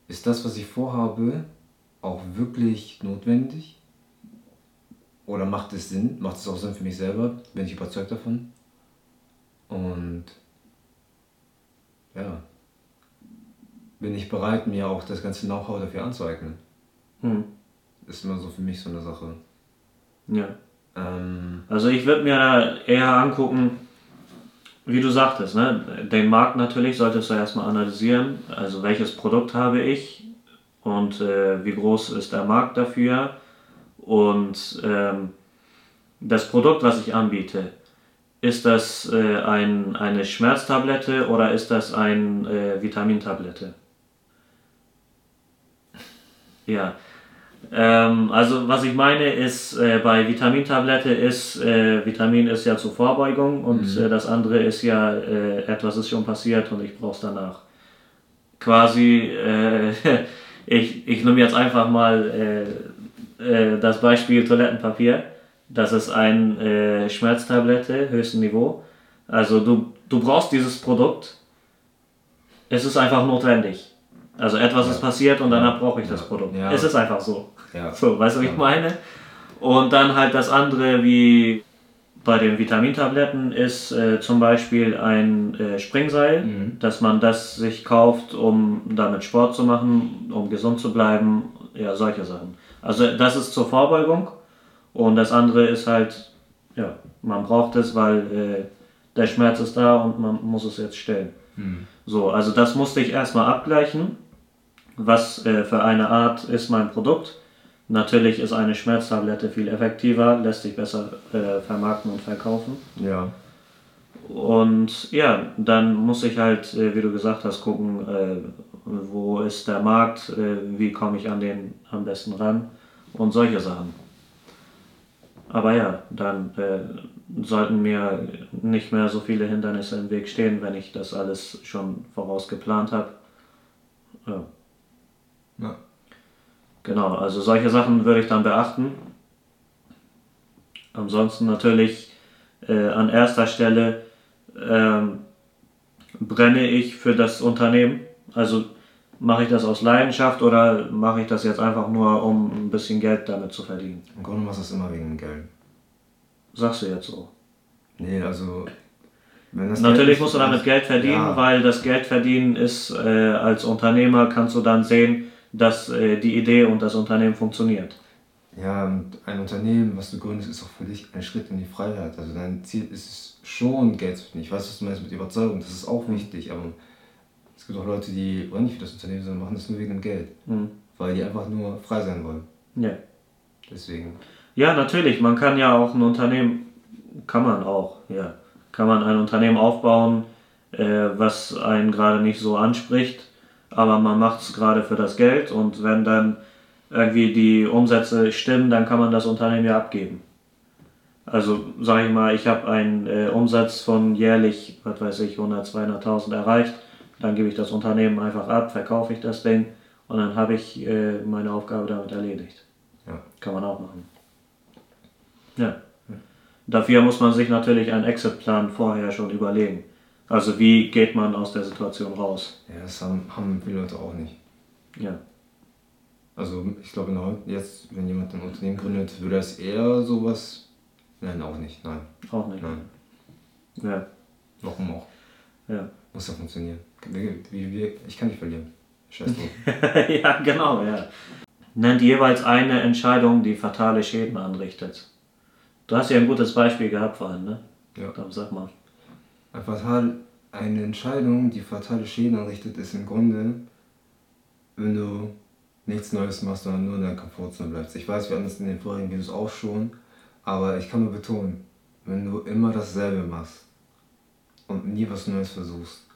ist das, was ich vorhabe, auch wirklich notwendig? Oder macht es Sinn? Macht es auch Sinn für mich selber? Bin ich überzeugt davon? Und ja, bin ich bereit, mir auch das ganze Know-how dafür anzueignen. Hm. Ist immer so für mich so eine Sache. Ja. Ähm, Also ich würde mir eher angucken, wie du sagtest, ne? den Markt natürlich solltest du erstmal analysieren. Also welches Produkt habe ich und äh, wie groß ist der Markt dafür und ähm, das Produkt, was ich anbiete, ist das äh, ein, eine Schmerztablette oder ist das ein äh, Vitamintablette? Ja. Ähm, also was ich meine ist, äh, bei Vitamintablette ist, äh, Vitamin ist ja zur Vorbeugung und äh, das andere ist ja, äh, etwas ist schon passiert und ich brauche es danach. Quasi, äh, ich, ich nehme jetzt einfach mal äh, das Beispiel Toilettenpapier. Das ist ein äh, Schmerztablette, höchsten Niveau. Also du, du brauchst dieses Produkt. Es ist einfach notwendig. Also etwas ist passiert und danach brauche ich das Ja. Produkt. Ja. Es ist einfach so. Ja. So, weißt du, wie ich Ja. meine? Und dann halt das andere, wie bei den Vitamintabletten, ist äh, zum Beispiel ein äh, Springseil, Mhm. dass man das sich kauft, um damit Sport zu machen, um gesund zu bleiben, ja, solche Sachen. Also das ist zur Vorbeugung und das andere ist halt, ja, man braucht es, weil äh, der Schmerz ist da und man muss es jetzt stillen. Mhm. So, also das musste ich erstmal abgleichen. Was äh, für eine Art ist mein Produkt? Natürlich ist eine Schmerztablette viel effektiver, lässt sich besser äh, vermarkten und verkaufen. Ja. Und ja, dann muss ich halt, äh, wie du gesagt hast, gucken, äh, wo ist der Markt, äh, wie komme ich an den am besten ran und solche Sachen. Aber ja, dann äh, sollten mir nicht mehr so viele Hindernisse im Weg stehen, wenn ich das alles schon voraus geplant habe. Ja. Ja. Genau, also solche Sachen würde ich dann beachten. Ansonsten natürlich äh, an erster Stelle ähm, brenne ich für das Unternehmen. Also mache ich das aus Leidenschaft oder mache ich das jetzt einfach nur, um ein bisschen Geld damit zu verdienen? Im Grunde machst du das immer wegen dem Geld. Sagst du jetzt so. Nee, also. Wenn das Natürlich musst du damit Geld verdienen, Ja. weil das Geld verdienen ist, äh, als Unternehmer kannst du dann sehen, dass äh, die Idee und das Unternehmen funktioniert. Ja, und ein Unternehmen, was du gründest, ist auch für dich ein Schritt in die Freiheit. Also dein Ziel ist es schon, Geld zu verdienen. Ich weiß, was du meinst mit Überzeugung, das ist auch wichtig, aber es gibt auch Leute, die brennen nicht für das Unternehmen, sondern machen das nur wegen dem Geld. Hm. Weil die einfach nur frei sein wollen. Ja. Deswegen. Ja, natürlich. Man kann ja auch ein Unternehmen, kann man auch, ja, kann man ein Unternehmen aufbauen, äh, was einen gerade nicht so anspricht, aber man macht es gerade für das Geld und wenn dann irgendwie die Umsätze stimmen, dann kann man das Unternehmen ja abgeben. Also sage ich mal, ich habe einen äh, Umsatz von jährlich, was weiß ich, 100, 200.000 erreicht, dann gebe ich das Unternehmen einfach ab, verkaufe ich das Ding und dann habe ich äh, meine Aufgabe damit erledigt. Ja. Kann man auch machen. Ja. Dafür muss man sich natürlich einen Exit-Plan vorher schon überlegen. Also wie geht man aus der Situation raus? Ja, das haben, haben viele Leute auch nicht. Ja. Also ich glaube jetzt, wenn jemand ein Unternehmen gründet, würde es eher sowas. Nein, auch nicht. Nein. Auch nicht. Nein. Ja. Warum auch? Ja. Muss ja funktionieren. Ich kann nicht verlieren. Scheiß drauf. ja, genau, ja. Nennt jeweils eine Entscheidung, die fatale Schäden anrichtet. Du hast ja ein gutes Beispiel gehabt vorhin, ne? Ja. Dann sag mal. Fatal, eine Entscheidung, die fatale Schäden anrichtet, ist im Grunde, wenn du nichts Neues machst, sondern nur in deiner Komfortzone bleibst. Ich weiß, wir hatten das in den vorigen Videos auch schon, aber ich kann nur betonen, wenn du immer dasselbe machst und nie was Neues versuchst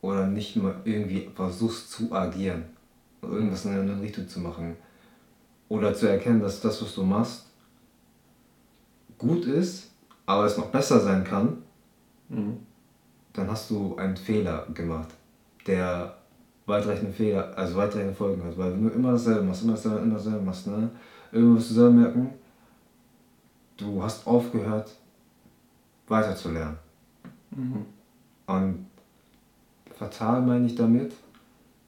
oder nicht mal irgendwie versuchst zu agieren oder irgendwas in einer anderen Richtung zu machen oder zu erkennen, dass das, was du machst, gut ist, aber es noch besser sein kann, Mhm. Dann hast du einen Fehler gemacht, der weitreichende Fehler, also weitreichende Folgen hat. Weil wenn du immer dasselbe machst, immer dasselbe, immer dasselbe machst, ne? Irgendwann wirst du selber merken, du hast aufgehört, weiterzulernen. Mhm. Und fatal meine ich damit,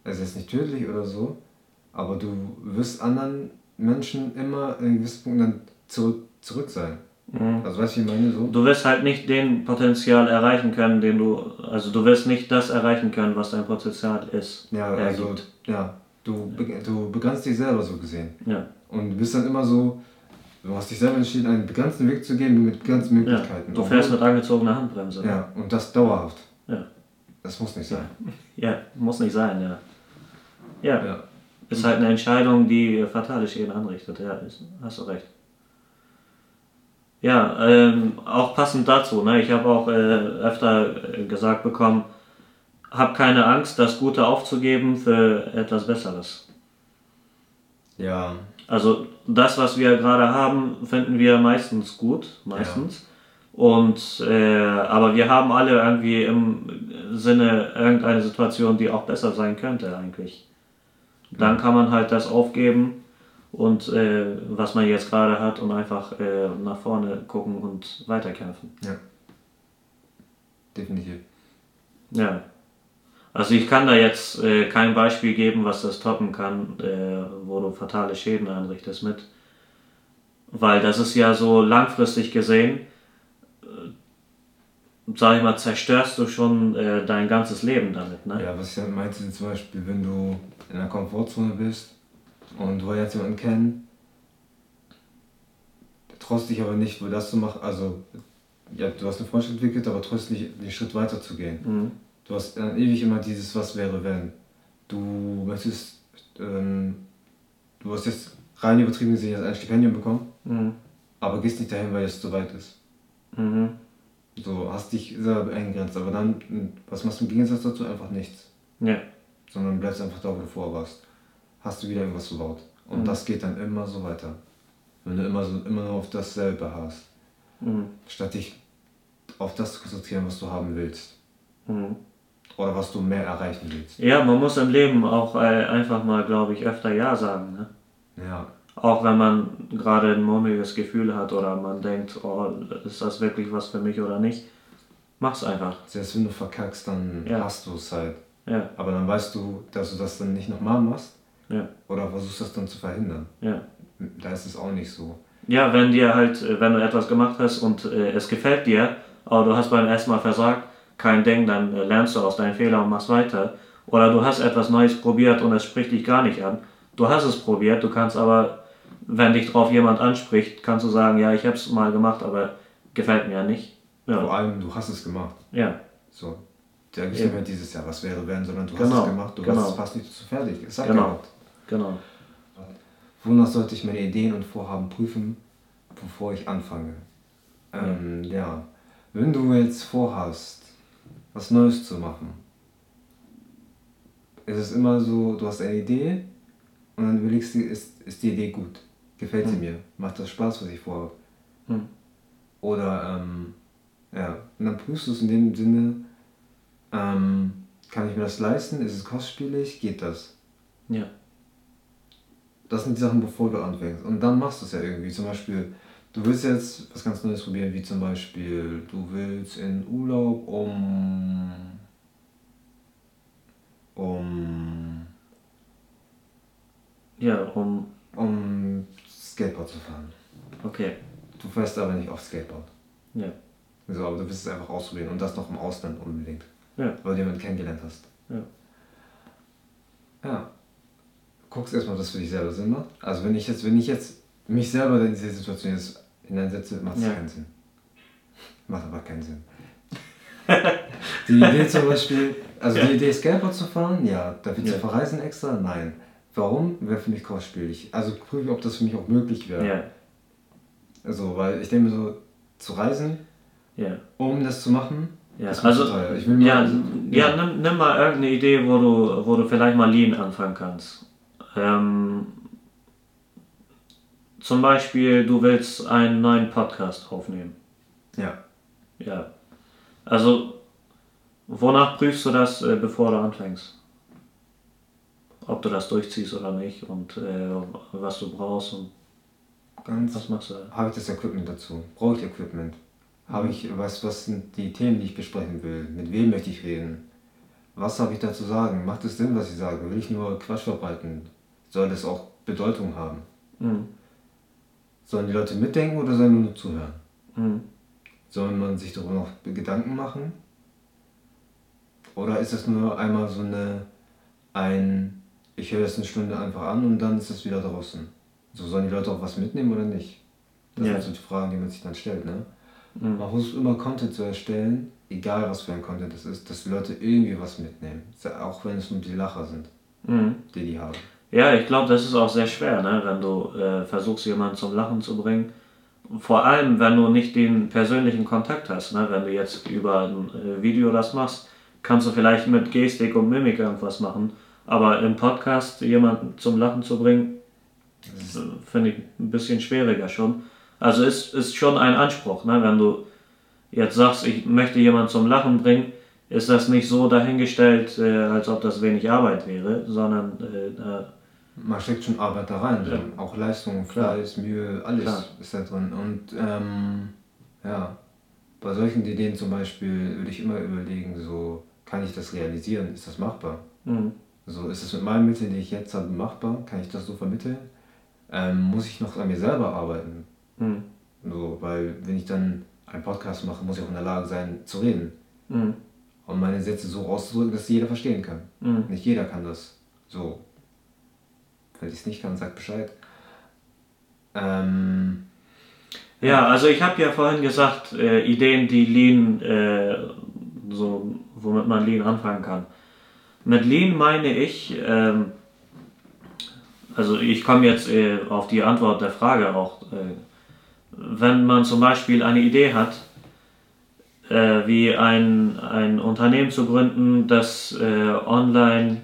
es ist nicht tödlich oder so, aber du wirst anderen Menschen immer in gewissen Punkten dann zurück, zurück sein. Mhm. Also weißt du, ich meine? So? Du wirst halt nicht den Potenzial erreichen können, den du, also du wirst nicht das erreichen können, was dein Potenzial ist. Ja, also, ergibt. ja, du, du begrenzt dich selber so gesehen. Ja. Und du bist dann immer so, du hast dich selber entschieden, einen begrenzten Weg zu gehen mit begrenzten ja. Möglichkeiten. Du fährst mit angezogener Handbremse. Ja, und das dauerhaft. Ja. Das muss nicht sein. ja, muss nicht sein, ja. Ja, Ja. ist halt eine Entscheidung, die fatale Schäden anrichtet, ja, ist, hast du recht. Ja, ähm, auch passend dazu, ne? ich habe auch äh, öfter äh, gesagt bekommen, hab keine Angst, das Gute aufzugeben für etwas Besseres. Ja, Also das, was wir gerade haben, finden wir meistens gut, meistens. Und äh, aber wir haben alle irgendwie im Sinne irgendeine Situation, die auch besser sein könnte eigentlich. Dann kann man halt das aufgeben und äh, was man jetzt gerade hat und einfach äh, nach vorne gucken und weiterkämpfen. definitiv. Ja. Also ich kann da jetzt äh, kein Beispiel geben, was das toppen kann, äh, wo du fatale Schäden anrichtest mit. Weil das ist ja so langfristig gesehen, äh, sag ich mal, zerstörst du schon äh, dein ganzes Leben damit, ne? Ja, was ich halt meinte, zum Beispiel, wenn du in einer Komfortzone bist und du jetzt jemanden kennen, traust dich aber nicht, wo das zu machen, also ja, du hast eine Freundschaft entwickelt, aber traust dich nicht, den Schritt weiter zu gehen. Mhm. Du hast dann ewig immer dieses Was wäre wenn. Du möchtest, ähm, du hast jetzt rein übertrieben gesehen jetzt ein Stipendium bekommen, Mhm. aber gehst nicht dahin, weil es zu weit ist. Mhm. So, hast dich selber eingegrenzt, aber dann, was machst du im Gegensatz dazu? Einfach nichts. Ja. Sondern bleibst einfach da, wo du vorher warst. Hast du wieder irgendwas verbaut. Und Mhm. das geht dann immer so weiter. Wenn du immer, so, immer nur auf dasselbe hast. Mhm. Statt dich auf das zu konzentrieren, was du haben willst. Mhm. Oder was du mehr erreichen willst. Ja, man muss im Leben auch äh, einfach mal, glaube ich, öfter Ja sagen, ne? Ja, Auch wenn man gerade ein mulmiges Gefühl hat oder man denkt, oh, ist das wirklich was für mich oder nicht, mach's einfach. selbst wenn du verkackst, dann Ja. hast du es halt. Ja, Aber dann weißt du, dass du das dann nicht nochmal machst. Ja, Oder versuchst das dann zu verhindern. ja. Da ist es auch nicht so. Ja, wenn dir halt, äh, wenn du etwas gemacht hast und äh, es gefällt dir, aber du hast beim ersten Mal versagt, kein Ding, dann äh, lernst du aus deinen Fehlern und machst weiter. Oder du hast etwas Neues probiert und es spricht dich gar nicht an. Du hast es probiert, du kannst aber, wenn dich drauf jemand anspricht, kannst du sagen, ja, ich habe es mal gemacht, aber gefällt mir nicht. Vor Ja, allem, du hast es gemacht. ja, So. Da gibt es nicht mehr dieses Jahr, was wäre, wenn, sondern du Genau, hast es gemacht, du genau. hast es fast nicht zu fertig. Es hat Genau. gehabt. Genau. Wonach sollte ich meine Ideen und Vorhaben prüfen, bevor ich anfange? Ähm, ja. Wenn du jetzt vorhast, was Neues zu machen, ist es immer so, du hast eine Idee und dann überlegst du, ist, ist die Idee gut? Gefällt sie Hm. mir? Macht das Spaß, was ich vorhabe? Hm. Oder, ähm, ja, und dann prüfst du es in dem Sinne, ähm, kann ich mir das leisten? Ist es kostspielig? Geht das? Ja. Das sind die Sachen, bevor du anfängst. Und dann machst du es ja irgendwie. Zum Beispiel, du willst jetzt was ganz Neues probieren, wie zum Beispiel, du willst in Urlaub um. um. Ja, um. um Skateboard zu fahren. Okay. Du fährst aber nicht auf Skateboard. Ja. So, aber du willst es einfach ausprobieren und das noch im Ausland unbedingt. Ja. Weil du jemanden kennengelernt hast. Ja. Ja. Guckst erstmal, das für dich selber Sinn macht. Also wenn ich jetzt, wenn ich jetzt mich selber in diese Situation jetzt hineinsetze, macht es Ja. keinen Sinn. Macht aber keinen Sinn. die Idee zum Beispiel, also Ja. die Idee Skateboard zu fahren, ja. Ich Ja. zu verreisen extra? Nein. Warum? Wäre für mich kostspielig. Also prüfe, ob das für mich auch möglich wäre. Ja. Also, weil ich denke mir so, zu reisen, Ja. um das zu machen, Ja, ist also, zu teuer. Ich will mir ja, also- ja, nimm, nimm mal irgendeine Idee, wo du, wo du vielleicht mal Lean anfangen kannst. Ähm, zum Beispiel, du willst einen neuen Podcast aufnehmen. Ja. Ja. Also, wonach prüfst du das, äh, bevor du anfängst? Ob du das durchziehst oder nicht und äh, was du brauchst und Ganz was machst du da? Habe ich das Equipment dazu? Brauche ich Equipment? Habe ich, was, was sind die Themen, die ich besprechen will? Mit wem möchte ich reden? Was habe ich da zu sagen? Macht es Sinn, was ich sage? Will ich nur Quatsch verbreiten? Soll das auch Bedeutung haben? Mhm. Sollen die Leute mitdenken oder sollen nur zuhören? Mhm. Soll man sich darüber noch Gedanken machen? Oder ist es nur einmal so eine, ein, ich höre das eine Stunde einfach an und dann ist es wieder draußen? So sollen die Leute auch was mitnehmen oder nicht? Das Ja. sind so die Fragen, die man sich dann stellt, ne? Mhm. Man versucht immer Content zu erstellen, egal was für ein Content es ist, dass die Leute irgendwie was mitnehmen. Auch wenn es nur die Lacher sind, Mhm. die die haben. Ja, ich glaube, das ist auch sehr schwer, ne? wenn du äh, versuchst, jemanden zum Lachen zu bringen. Vor allem, wenn du nicht den persönlichen Kontakt hast. Ne? Wenn du jetzt über ein äh, Video das machst, kannst du vielleicht mit Gestik und Mimik irgendwas machen. Aber im Podcast jemanden zum Lachen zu bringen, äh, finde ich ein bisschen schwieriger schon. Also ist, ist schon ein Anspruch. Ne? Wenn du jetzt sagst, ich möchte jemanden zum Lachen bringen, ist das nicht so dahingestellt, äh, als ob das wenig Arbeit wäre, sondern äh, Man steckt schon Arbeit da rein, Ja. auch Leistung, Klar. Fleiß, Mühe, alles Klar. ist da drin. Und ähm, ja, bei solchen Ideen zum Beispiel würde ich immer überlegen, so kann ich das realisieren, ist das machbar? Mhm. So ist es mit meinen Mitteln, die ich jetzt habe, machbar? Kann ich das so vermitteln? Ähm, muss ich noch an mir selber arbeiten? Mhm. So, weil wenn ich dann einen Podcast mache, muss ich auch in der Lage sein zu reden Mhm. und meine Sätze so auszudrücken, dass jeder verstehen kann. Mhm. Nicht jeder kann das. So. Wenn ich es nicht kann, sagt Bescheid. Ähm, Ja, also ich habe ja vorhin gesagt, äh, Ideen, die Lean, äh, so, womit man Lean anfangen kann. Mit Lean meine ich, ähm, also ich komme jetzt äh, auf die Antwort der Frage auch, äh, wenn man zum Beispiel eine Idee hat, äh, wie ein, ein Unternehmen zu gründen, das äh, online,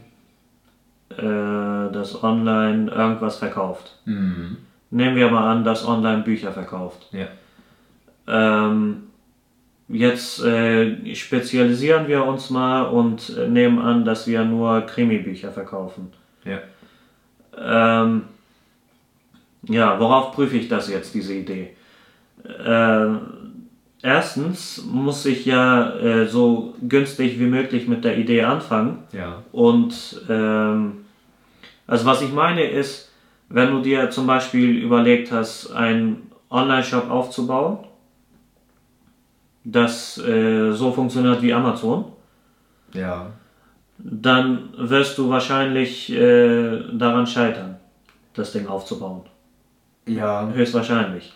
äh, das online irgendwas verkauft. mhm. Nehmen wir mal an, dass online Bücher verkauft. Ja. Ähm, jetzt äh, spezialisieren wir uns mal und äh, nehmen an, dass wir nur Krimi-Bücher verkaufen. Ja. Ähm, ja, worauf prüfe ich das jetzt, diese Idee? Ähm, erstens muss ich ja äh, so günstig wie möglich mit der Idee anfangen. Ja. Und ähm, also was ich meine ist, wenn du dir zum Beispiel überlegt hast, einen Online-Shop aufzubauen, das äh, so funktioniert wie Amazon, Ja. dann wirst du wahrscheinlich äh, daran scheitern, das Ding aufzubauen. Ja. Höchstwahrscheinlich.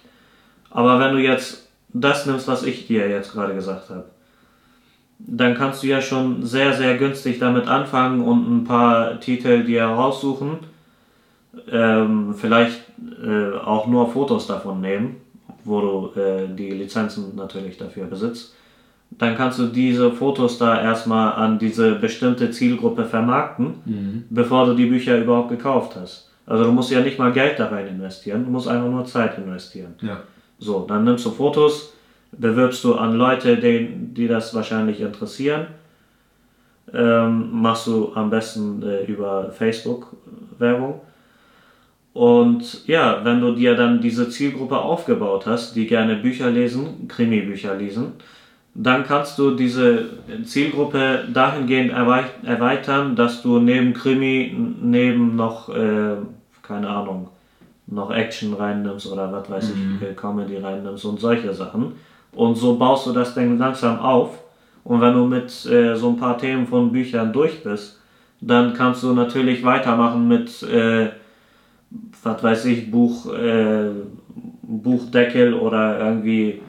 Aber wenn du jetzt das nimmst, was ich dir jetzt gerade gesagt habe, dann kannst du ja schon sehr, sehr günstig damit anfangen und ein paar Titel dir raussuchen. Ähm, vielleicht äh, auch nur Fotos davon nehmen, wo du äh, die Lizenzen natürlich dafür besitzt. Dann kannst du diese Fotos da erstmal an diese bestimmte Zielgruppe vermarkten Mhm. bevor du die Bücher überhaupt gekauft hast. Also du musst ja nicht mal Geld da rein investieren, du musst einfach nur Zeit investieren. Ja. So, dann nimmst du Fotos, bewirbst du an Leute, die, die das wahrscheinlich interessieren. Ähm, machst du am besten äh, über Facebook Werbung. Und ja, wenn du dir dann diese Zielgruppe aufgebaut hast, die gerne Bücher lesen, Krimi-Bücher lesen, dann kannst du diese Zielgruppe dahingehend erweitern, dass du neben Krimi, neben noch, äh, keine Ahnung, noch Action reinnimmst oder was weiß mhm. ich, Comedy reinnimmst und solche Sachen. Und so baust du das dann langsam auf. Und wenn du mit äh, so ein paar Themen von Büchern durch bist, dann kannst du natürlich weitermachen mit, äh, was weiß ich, Buch, äh, Buchdeckel oder irgendwie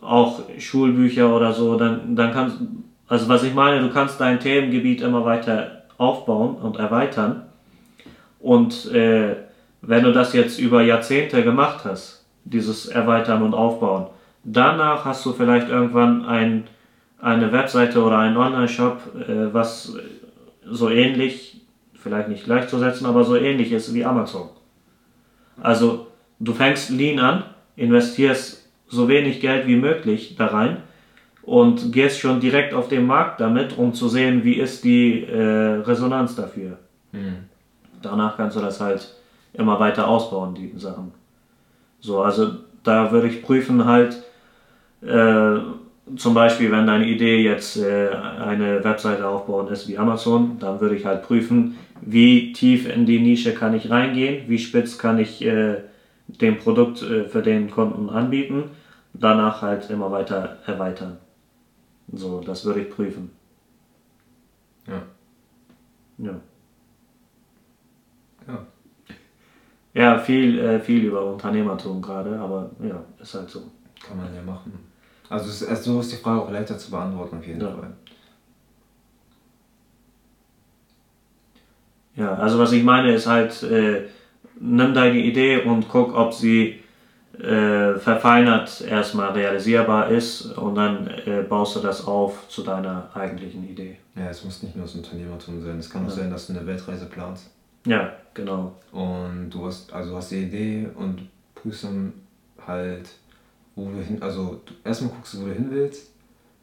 auch Schulbücher oder so. Dann, dann kannst, also was ich meine, du kannst dein Themengebiet immer weiter aufbauen und erweitern. Und äh, wenn du das jetzt über Jahrzehnte gemacht hast, dieses Erweitern und Aufbauen, danach hast du vielleicht irgendwann ein, eine Webseite oder einen Online-Shop, äh, was so ähnlich, vielleicht nicht gleichzusetzen, aber so ähnlich ist wie Amazon. Also du fängst lean an, investierst so wenig Geld wie möglich da rein und gehst schon direkt auf den Markt damit, um zu sehen, wie ist die äh, Resonanz dafür. Mhm. Danach kannst du das halt immer weiter ausbauen, die Sachen. So, also da würde ich prüfen halt, äh, zum Beispiel, wenn deine Idee jetzt äh, eine Webseite aufbauen ist wie Amazon, dann würde ich halt prüfen, wie tief in die Nische kann ich reingehen, wie spitz kann ich äh, den Produkt äh, für den Kunden anbieten, danach halt immer weiter erweitern. So, das würde ich prüfen. Ja. Ja. Ja. Ja, viel, äh, viel über Unternehmertum gerade, aber ja, ist halt so. Kann man ja machen. Also also so ist die Frage auch leichter zu beantworten auf jeden ja. Fall. Ja, also was ich meine ist halt, äh, nimm deine Idee und guck, ob sie äh, verfeinert erstmal realisierbar ist und dann äh, baust du das auf zu deiner eigentlichen Idee. Ja, es muss nicht nur das Unternehmertum sein. Es kann auch ja. sein, dass du eine Weltreise planst. Ja, genau. Und du hast, also hast die Idee und prüfst dann halt, wo du hin, also erstmal guckst du, wo du hin willst,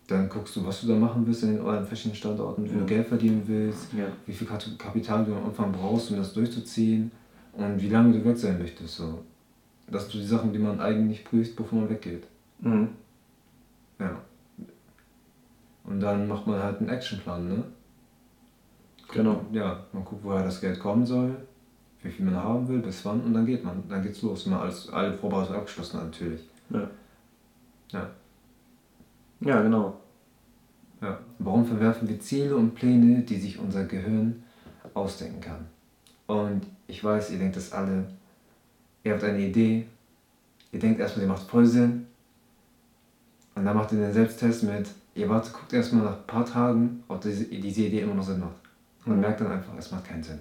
dann guckst du, was du da machen willst in euren verschiedenen Standorten, wie ja. du Geld verdienen willst, ja. wie viel Kapital du am Anfang brauchst, um das durchzuziehen und wie lange du weg sein möchtest. So. Das sind so die Sachen, die man eigentlich prüft, bevor man weggeht. Mhm. Ja. Und dann macht man halt einen Actionplan, ne? Genau. Ja, man guckt, woher das Geld kommen soll, wie viel man haben will, bis wann und dann geht man. Dann geht's los. Wenn man alles, alle Vorbereitungen abgeschlossen hat, natürlich. Ja. Ja. Ja, genau. Ja. Warum verwerfen wir Ziele und Pläne, die sich unser Gehirn ausdenken kann? Und ich weiß, ihr denkt das alle. Ihr habt eine Idee. Ihr denkt erstmal, die macht voll Sinn. Und dann macht ihr den Selbsttest mit, ihr wartet, guckt erstmal nach ein paar Tagen, ob diese, diese Idee immer noch Sinn macht. Man mhm. merkt dann einfach, es macht keinen Sinn.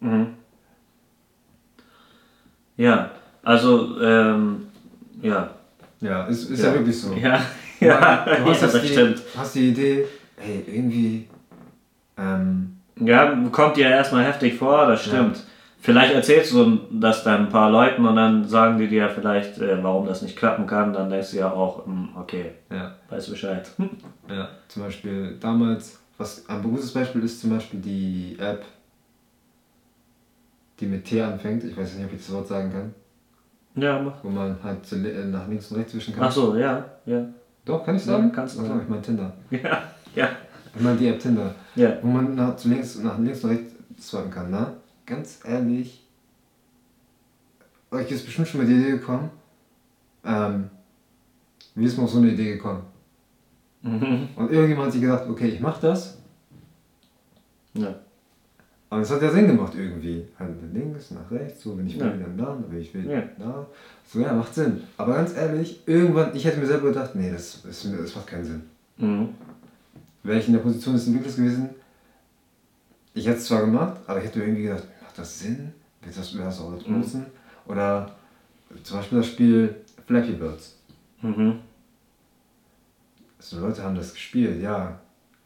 Mhm. Ja, also, ähm, ja. Ja, ist, ist ja. ja wirklich so. Ja, ja, du hast, ja, das die, stimmt. hast die Idee, hey, irgendwie. Ähm, ja, kommt dir erstmal heftig vor, das stimmt. Ja. Vielleicht erzählst du das dann ein paar Leuten und dann sagen die dir vielleicht, äh, warum das nicht klappen kann. Dann denkst du ja auch, hm, okay, ja. weiß Bescheid. Ja, zum Beispiel damals was ein gutes Beispiel ist zum Beispiel die App, die mit T anfängt. Ich weiß nicht, ob ich das Wort sagen kann. Ja, mach. Wo man halt äh, nach links und rechts wischen kann. Ach so, ja, ja. Doch, kann ich sagen? Ja, kannst du also, sagen. Ich meine Tinder. Ja, ja. Ich meine die App Tinder. Ja. Wo man nach, zu links, nach links und rechts swipen kann, ne? Ganz ehrlich, euch ist bestimmt schon mal die Idee gekommen, ähm, wie ist mir auf so eine Idee gekommen? Mhm. Und irgendjemand hat sich gedacht, okay, ich mach das. Ja. Und es hat ja Sinn gemacht irgendwie. Halt nach links, nach rechts, so, wenn ich will, ja. dann da, wenn ich will, ja. da. So, ja, macht Sinn. Aber ganz ehrlich, irgendwann, ich hätte mir selber gedacht, nee, das, das, das macht keinen Sinn. Mhm. Wäre ich in der Position des Entwicklers gewesen, ich hätte es zwar gemacht, aber ich hätte irgendwie gedacht, macht das Sinn? Wird das, wird das auch nutzen? Mhm. Oder zum Beispiel das Spiel Flappy Birds. Mhm. Also Leute haben das gespielt, ja.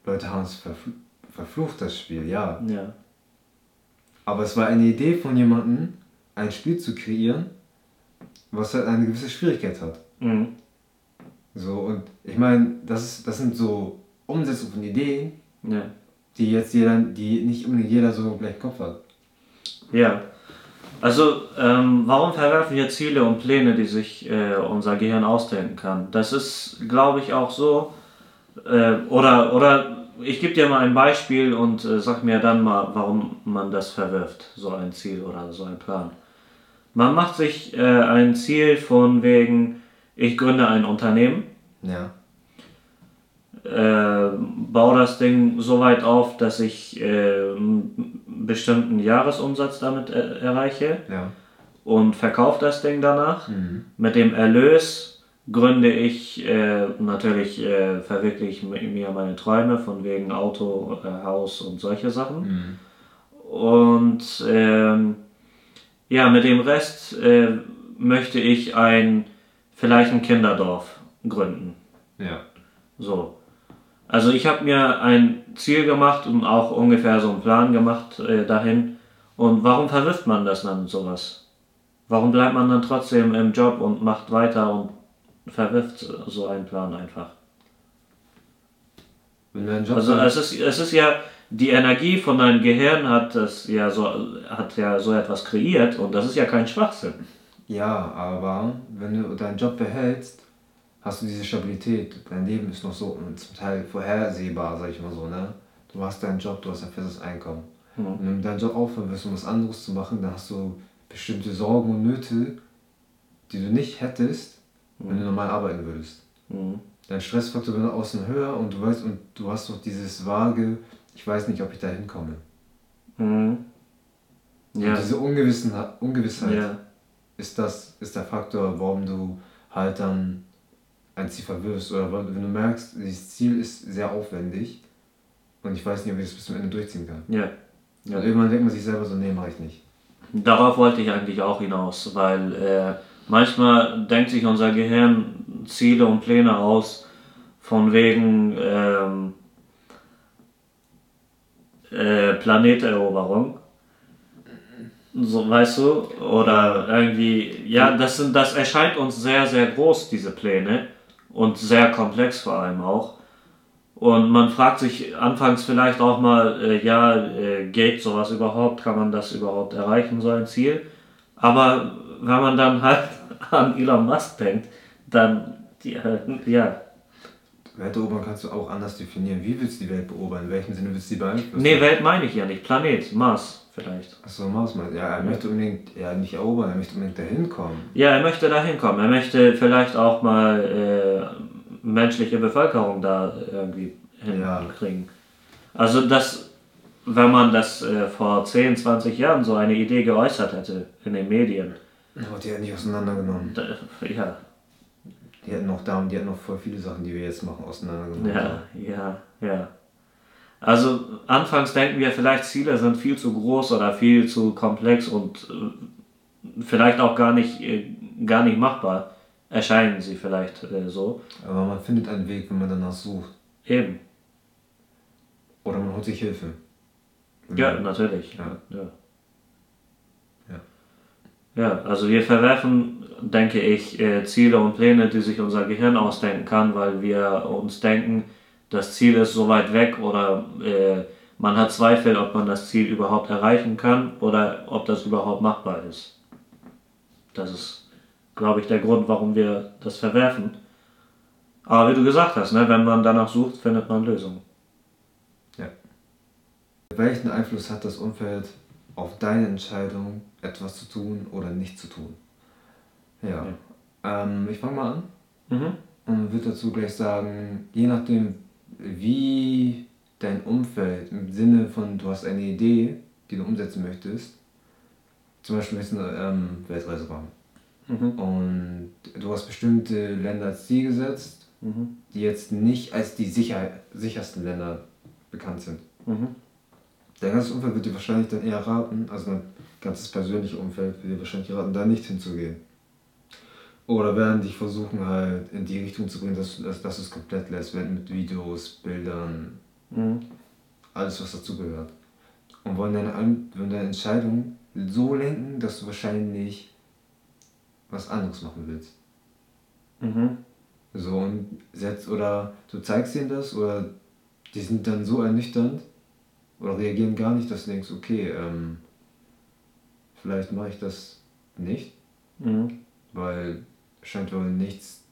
Leute haben es verfl verflucht, das Spiel, ja. ja. Aber es war eine Idee von jemandem, ein Spiel zu kreieren, was halt eine gewisse Schwierigkeit hat. Mhm. So, und ich meine, das, das sind so Umsetzungen von Ideen, ja. die jetzt jeder, die nicht unbedingt jeder so gleich im Kopf hat. Ja. Also, ähm, warum verwerfen wir Ziele und Pläne, die sich äh, unser Gehirn ausdenken kann? Das ist, glaube ich, auch so. Äh, oder, oder ich gebe dir mal ein Beispiel und äh, sag mir dann mal, warum man das verwirft, so ein Ziel oder so ein Plan. Man macht sich äh, ein Ziel von wegen, ich gründe ein Unternehmen. Ja. Äh, baue das Ding so weit auf, dass ich äh, einen bestimmten Jahresumsatz damit er erreiche Ja. und verkaufe das Ding danach. Mhm. Mit dem Erlös gründe ich äh, natürlich, äh, verwirkliche ich mir meine Träume von wegen Auto, äh, Haus und solche Sachen. Mhm. Und ähm, ja, mit dem Rest äh, möchte ich ein, vielleicht ein Kinderdorf gründen. Ja. So. Also ich habe mir ein Ziel gemacht und auch ungefähr so einen Plan gemacht äh, dahin. Und warum verwirft man das dann sowas? Warum bleibt man dann trotzdem im Job und macht weiter und verwirft so einen Plan einfach? Wenn du einen Job Also es ist, es ist ja, die Energie von deinem Gehirn hat das ja so, hat ja so etwas kreiert und das ist ja kein Schwachsinn. Ja, aber wenn du deinen Job behältst, hast du diese Stabilität. Dein Leben ist noch so zum Teil vorhersehbar, sag ich mal so, ne? Du hast deinen Job, du hast ein festes Einkommen. Mhm. Und wenn du deinen Job aufhören wirst, um was anderes zu machen, dann hast du bestimmte Sorgen und Nöte, die du nicht hättest, wenn du normal arbeiten würdest. Mhm. Dein Stressfaktor wird außen höher und du weißt, und du hast noch dieses vage, ich weiß nicht, ob ich da hinkomme. Mhm. Ja. Und diese Ungewissen, Ungewissheit ja. ist das, ist der Faktor, warum du halt dann ein Ziel verwirfst. Oder wenn du merkst, dieses Ziel ist sehr aufwendig und ich weiß nicht, ob ich das bis zum Ende durchziehen kann. Ja. Ja. Und irgendwann denkt man sich selber so, nee, mach ich nicht. Darauf wollte ich eigentlich auch hinaus, weil äh, manchmal denkt sich unser Gehirn Ziele und Pläne aus, von wegen ähm, äh, Planeteroberung. So, weißt du? Oder irgendwie, ja, das, sind, das erscheint uns sehr, sehr groß, diese Pläne. Und sehr komplex vor allem auch. Und man fragt sich anfangs vielleicht auch mal, äh, ja, äh, geht sowas überhaupt? Kann man das überhaupt erreichen, so ein Ziel? Aber wenn man dann halt an Elon Musk denkt, dann, ja, ja. Welt erobern kannst du auch anders definieren. Wie willst du die Welt beobern? In welchem Sinne willst du die beeinflussen? Nee, Welt meine ich ja nicht. Planet, Mars vielleicht. Achso, Maus mal. Ja, er möchte unbedingt, ja, nicht erobern, er möchte unbedingt dahin kommen. Ja, er möchte da hinkommen. Er möchte vielleicht auch mal äh, menschliche Bevölkerung da irgendwie Ja. hinkriegen. Also das, wenn man das äh, vor 10, 20 Jahren so eine Idee geäußert hätte in den Medien, Oh, die hätten nicht auseinandergenommen. da, ja, Die hätten noch da und die hätten noch voll viele Sachen, die wir jetzt machen, auseinandergenommen. ja, ja, ja. Also anfangs denken wir vielleicht Ziele sind viel zu groß oder viel zu komplex und äh, vielleicht auch gar nicht, äh, gar nicht machbar. Erscheinen sie vielleicht äh, so. Aber man findet einen Weg, wenn man danach sucht. Eben. Oder man holt sich Hilfe. Ja, natürlich. Ja. Ja. Ja. Ja, also wir verwerfen, denke ich, äh, Ziele und Pläne, die sich unser Gehirn ausdenken kann, weil wir uns denken, das Ziel ist so weit weg oder äh, man hat Zweifel, ob man das Ziel überhaupt erreichen kann oder ob das überhaupt machbar ist. Das ist, glaube ich, der Grund, warum wir das verwerfen. Aber wie du gesagt hast, ne, wenn man danach sucht, findet man Lösungen. Welchen Einfluss hat das Umfeld auf deine Entscheidung, etwas zu tun oder nicht zu tun? Ja. Ähm, ich fange mal an Mhm. und würde dazu gleich sagen, je nachdem, wie dein Umfeld im Sinne von, du hast eine Idee, die du umsetzen möchtest, zum Beispiel möchtest du eine ähm, Weltreise machen Mhm. und du hast bestimmte Länder als Ziel gesetzt, Mhm. die jetzt nicht als die sicher, sichersten Länder bekannt sind. Dein ganzes Umfeld wird dir wahrscheinlich dann eher raten, also dein ganzes persönliche Umfeld wird dir wahrscheinlich raten, da nicht hinzugehen. Oder werden dich versuchen halt in die Richtung zu bringen, dass, du- dass, dass du es komplett lässt, wenn mit Videos, Bildern, Mhm. alles was dazugehört. Und wollen deine, wollen deine Entscheidung so lenken, dass du wahrscheinlich was anderes machen willst. Mhm. So und setzt oder du zeigst ihnen das oder die sind dann so ernüchternd oder reagieren gar nicht, dass du denkst, okay, ähm, vielleicht mache ich das nicht, Mhm. weil scheint wohl nichts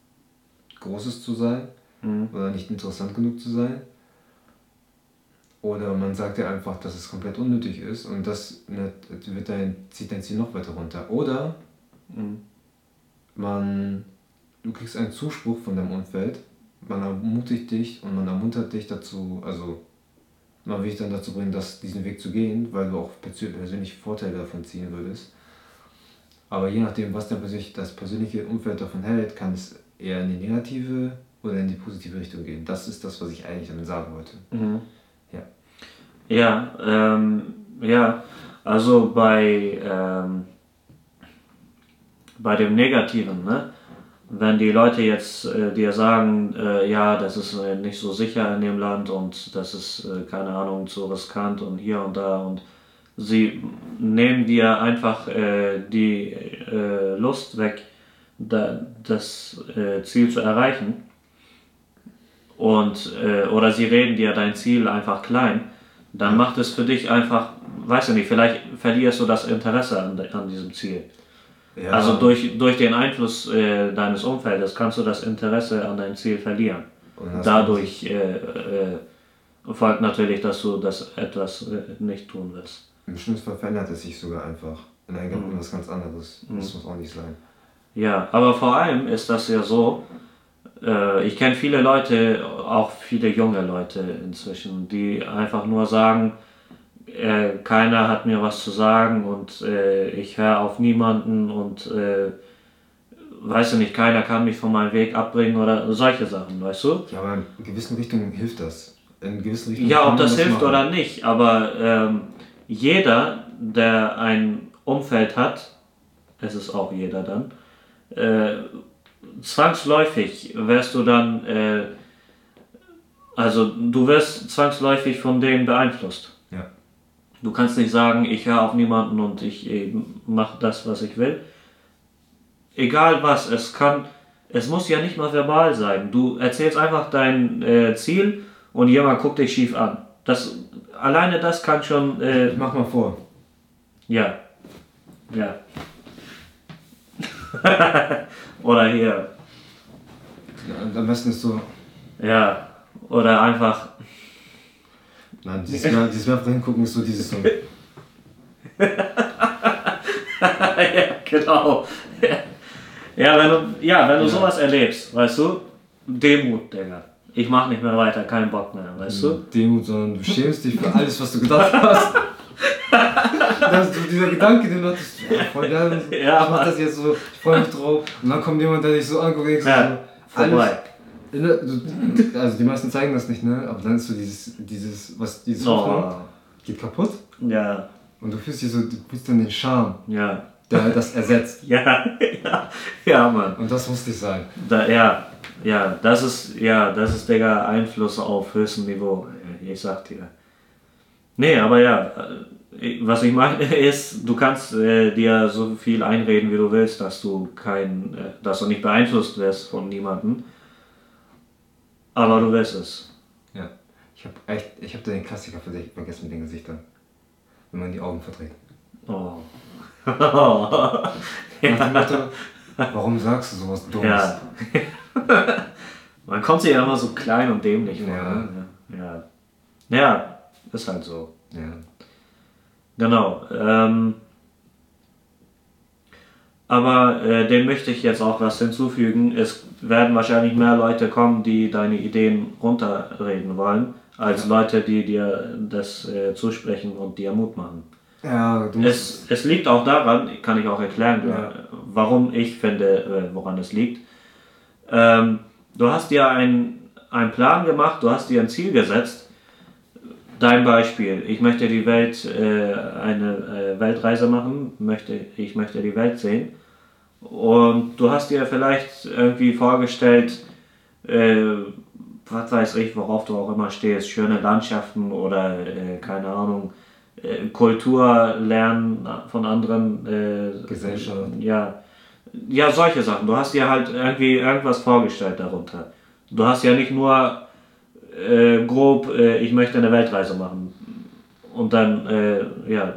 Großes zu sein Mhm. oder nicht interessant genug zu sein. Oder man sagt ja einfach, dass es komplett unnötig ist und das ne, wird dein, zieht dein Ziel noch weiter runter. Oder Mhm. man, du kriegst einen Zuspruch von deinem Umfeld, man ermutigt dich und man ermuntert dich dazu, also man will dich dann dazu bringen, das, diesen Weg zu gehen, weil du auch persö- persönliche Vorteile davon ziehen würdest. Aber je nachdem, was dein persönlich, das persönliche Umfeld davon hält, kann es eher in die negative oder in die positive Richtung gehen. Das ist das, was ich eigentlich damit sagen wollte. Mhm. Ja. Ja, ähm, ja, also bei, ähm, bei dem Negativen, ne? Wenn die Leute jetzt äh, dir sagen, äh, ja, das ist äh, nicht so sicher in dem Land und das ist, äh, keine Ahnung, zu riskant und hier und da und sie nehmen dir einfach äh, die äh, Lust weg, da, das Ziel zu erreichen und oder sie reden dir dein Ziel einfach klein, dann macht es für dich einfach, weiß ich nicht, vielleicht verlierst du das Interesse an, an diesem Ziel. Ja, Also durch, durch den Einfluss äh, deines Umfeldes kannst du das Interesse an deinem Ziel verlieren. Dadurch äh, äh, folgt natürlich, dass du das etwas äh, nicht tun wirst. Im schlimmsten Fall verändert es sich sogar einfach in ein Mhm. was ganz anderes. Das muss auch nicht sein. Ja, aber vor allem ist das ja so, äh, ich kenne viele Leute, auch viele junge Leute inzwischen, die einfach nur sagen, äh, keiner hat mir was zu sagen und äh, ich höre auf niemanden und äh, weiß ich nicht, keiner kann mich von meinem Weg abbringen oder solche Sachen, weißt du? Ja, aber in gewissen Richtungen hilft das. In gewissen Richtungen Ja, ob das hilft machen. oder nicht, aber ähm, jeder, der ein Umfeld hat, es ist auch jeder dann, äh, zwangsläufig wirst du dann, äh, also du wirst zwangsläufig von denen beeinflusst. Du kannst nicht sagen, ich höre auf niemanden und ich mache das, was ich will. Egal was, es kann, es muss ja nicht mal verbal sein. Du erzählst einfach dein äh, Ziel und jemand guckt dich schief an. Das, alleine das kann schon, äh, Mach mal vor. ja, ja. Oder hier, Ja, am besten ist so, ja, oder einfach, nein, dieses, mehr, dieses mehrfach hingucken ist so dieses so. ja, genau. Ja, wenn du, ja, wenn du Ja. sowas erlebst, weißt du, Demut, Digga. Ich mach nicht mehr weiter, keinen Bock mehr, weißt du? Demut, sondern du schämst dich für alles, was du gedacht hast. Das so dieser Gedanke, den du hattest, ja, voll geil, Ja, ich mach das jetzt so, ich freue mich drauf. Und dann kommt jemand, der dich so anguckt und denkst Ja, so, alles, vorbei. Also die meisten zeigen das nicht, ne? Aber dann ist so dieses, dieses, was, dieses Hoffnung Oh, geht kaputt ja, und du fühlst dich so, du fühlst dann den Charme, ja, der das ersetzt. ja, ja, ja, Mann. Und das muss nicht sein. Da, ja, ja, das ist, ja, das ist, Digga, Einfluss auf höchstem Niveau. Ich sag dir. Nee, aber ja, äh, was ich meine ist, du kannst äh, dir so viel einreden, wie du willst, dass du kein, äh, dass du nicht beeinflusst wirst von niemandem. Aber du wirst es. Ja. Ich habe echt, ich habe den Klassiker für dich vergessen mit den Gesichtern. Wenn man die Augen verdreht. Oh. Dem Motto, warum sagst du sowas Dummes? ja. Man kommt sich ja immer so klein und dämlich vor. Ja. Ne? Ja. ja, ist halt so. Ja. Genau. Ähm, aber äh, dem möchte ich jetzt auch was hinzufügen. Es werden wahrscheinlich mehr Leute kommen, die deine Ideen runterreden wollen, als Leute, die dir das äh, zusprechen und dir Mut machen. Ja. Es, es liegt auch daran, kann ich auch erklären, Ja. äh, warum ich finde, äh, woran es liegt. Ähm, du hast dir einen, einen Plan gemacht, du hast dir ein Ziel gesetzt. Dein Beispiel, ich möchte die Welt, äh, eine äh, Weltreise machen, möchte, ich möchte die Welt sehen. Und du hast dir vielleicht irgendwie vorgestellt, äh, was weiß ich, worauf du auch immer stehst, schöne Landschaften oder äh, keine Ahnung, äh, Kultur lernen von anderen. Äh, Gesellschaft. Ja, ja, solche Sachen. Du hast dir halt irgendwie irgendwas vorgestellt darunter. Du hast ja nicht nur äh, grob, äh, ich möchte eine Weltreise machen. Und dann, äh, ja,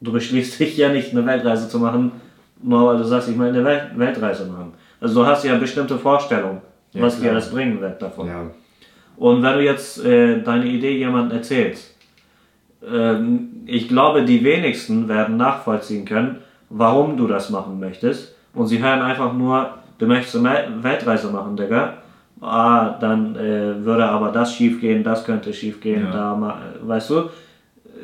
du beschließt dich ja nicht, eine Weltreise zu machen, nur weil du sagst, ich will eine Welt Weltreise machen. Also du hast ja bestimmte Vorstellungen, ja, was klar. dir das bringen wird davon. Ja. Und wenn du jetzt äh, deine Idee jemandem erzählst, äh, ich glaube, die wenigsten werden nachvollziehen können, warum du das machen möchtest. Und sie hören einfach nur, du möchtest eine Weltreise machen, Digga. Ah, dann äh, würde aber das schief gehen, das könnte schief gehen, ja. da, weißt du.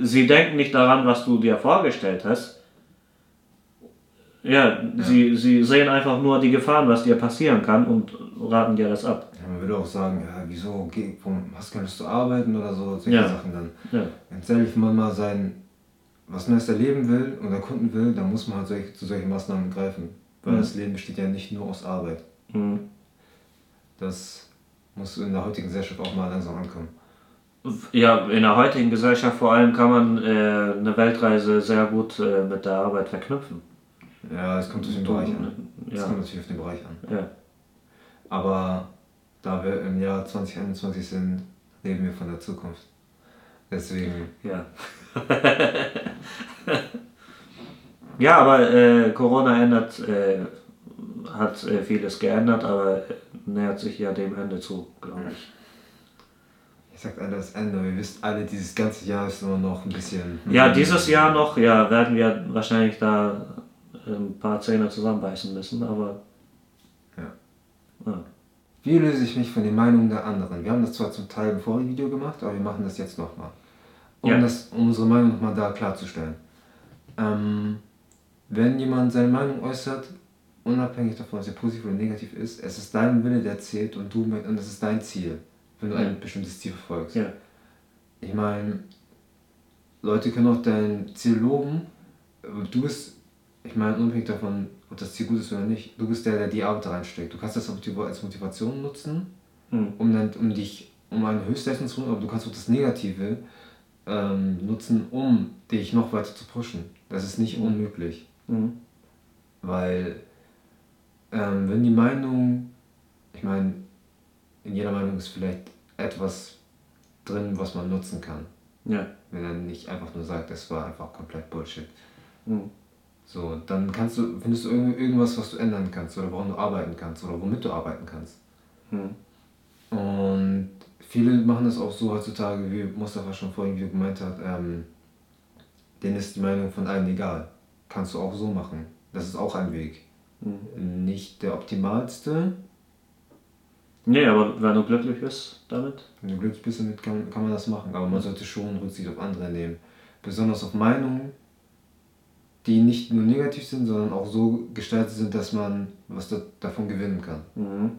Sie denken nicht daran, was du dir vorgestellt hast. Ja, ja, Sie, sie sehen einfach nur die Gefahren, was dir passieren kann und raten dir das ab. Ja, man würde auch sagen, ja, wieso, geh, hast du keine Lust zu arbeiten oder so, solche ja. Sachen dann. Ja. Wenn man mal sein, was Neues erleben will und erkunden will, dann muss man halt solch, zu solchen Maßnahmen greifen. Weil mhm. das Leben besteht ja nicht nur aus Arbeit. Mhm. Das muss in der heutigen Gesellschaft auch mal langsam ankommen. Ja, in der heutigen Gesellschaft vor allem kann man äh, eine Weltreise sehr gut äh, mit der Arbeit verknüpfen. Ja, es kommt auf den Bereich an. Es ja. kommt natürlich auf den Bereich an. Ja. Aber da wir im Jahr 2021 sind, reden wir von der Zukunft. Deswegen. Ja. ja, aber äh, Corona ändert, äh, hat äh, vieles geändert, aber nähert sich ja dem Ende zu, glaube ich. Ich sag alle das Ende, wir wissen alle, dieses ganze Jahr ist nur noch ein bisschen. Ja, dieses Jahr noch, ja, werden wir wahrscheinlich da ein paar Zähne zusammenbeißen müssen, aber. Ja. ja. Wie löse ich mich von den Meinungen der anderen? Wir haben das zwar zum Teil im vorigen Video gemacht, aber wir machen das jetzt nochmal. Um, ja. das, um unsere Meinung nochmal da klarzustellen. Ähm, wenn jemand seine Meinung äußert, unabhängig davon, ob sie positiv oder negativ ist, es ist dein Wille, der zählt und du und das ist dein Ziel, wenn du ja. ein bestimmtes Ziel verfolgst. Ja. Ich meine, Leute können auch dein Ziel loben, du bist, ich meine, unabhängig davon, ob das Ziel gut ist oder nicht, du bist der, der die Arbeit reinsteckt. Du kannst das als Motivation nutzen, mhm. um, dann, um dich, um eine Höchstleistung zu tun, aber du kannst auch das Negative ähm, nutzen, um dich noch weiter zu pushen. Das ist nicht mhm. unmöglich. Mhm. Weil ähm, wenn die Meinung, ich meine, in jeder Meinung ist vielleicht etwas drin, was man nutzen kann. Ja. Wenn er nicht einfach nur sagt, das war einfach komplett Bullshit. Mhm. So, dann kannst du, findest du irgendwas, was du ändern kannst oder woran du arbeiten kannst oder womit du arbeiten kannst. Mhm. Und viele machen das auch so heutzutage, wie Mustafa schon vorhin gemeint hat, ähm, denen ist die Meinung von allen egal. Kannst du auch so machen. Das ist auch ein Weg. Mhm. Nicht der optimalste. Nee, aber wenn du glücklich bist damit? Wenn du glücklich bist damit, kann, kann man das machen. Aber man sollte schon Rücksicht auf andere nehmen. Besonders auf Meinungen, die nicht nur negativ sind, sondern auch so gestaltet sind, dass man was da, davon gewinnen kann. Mhm.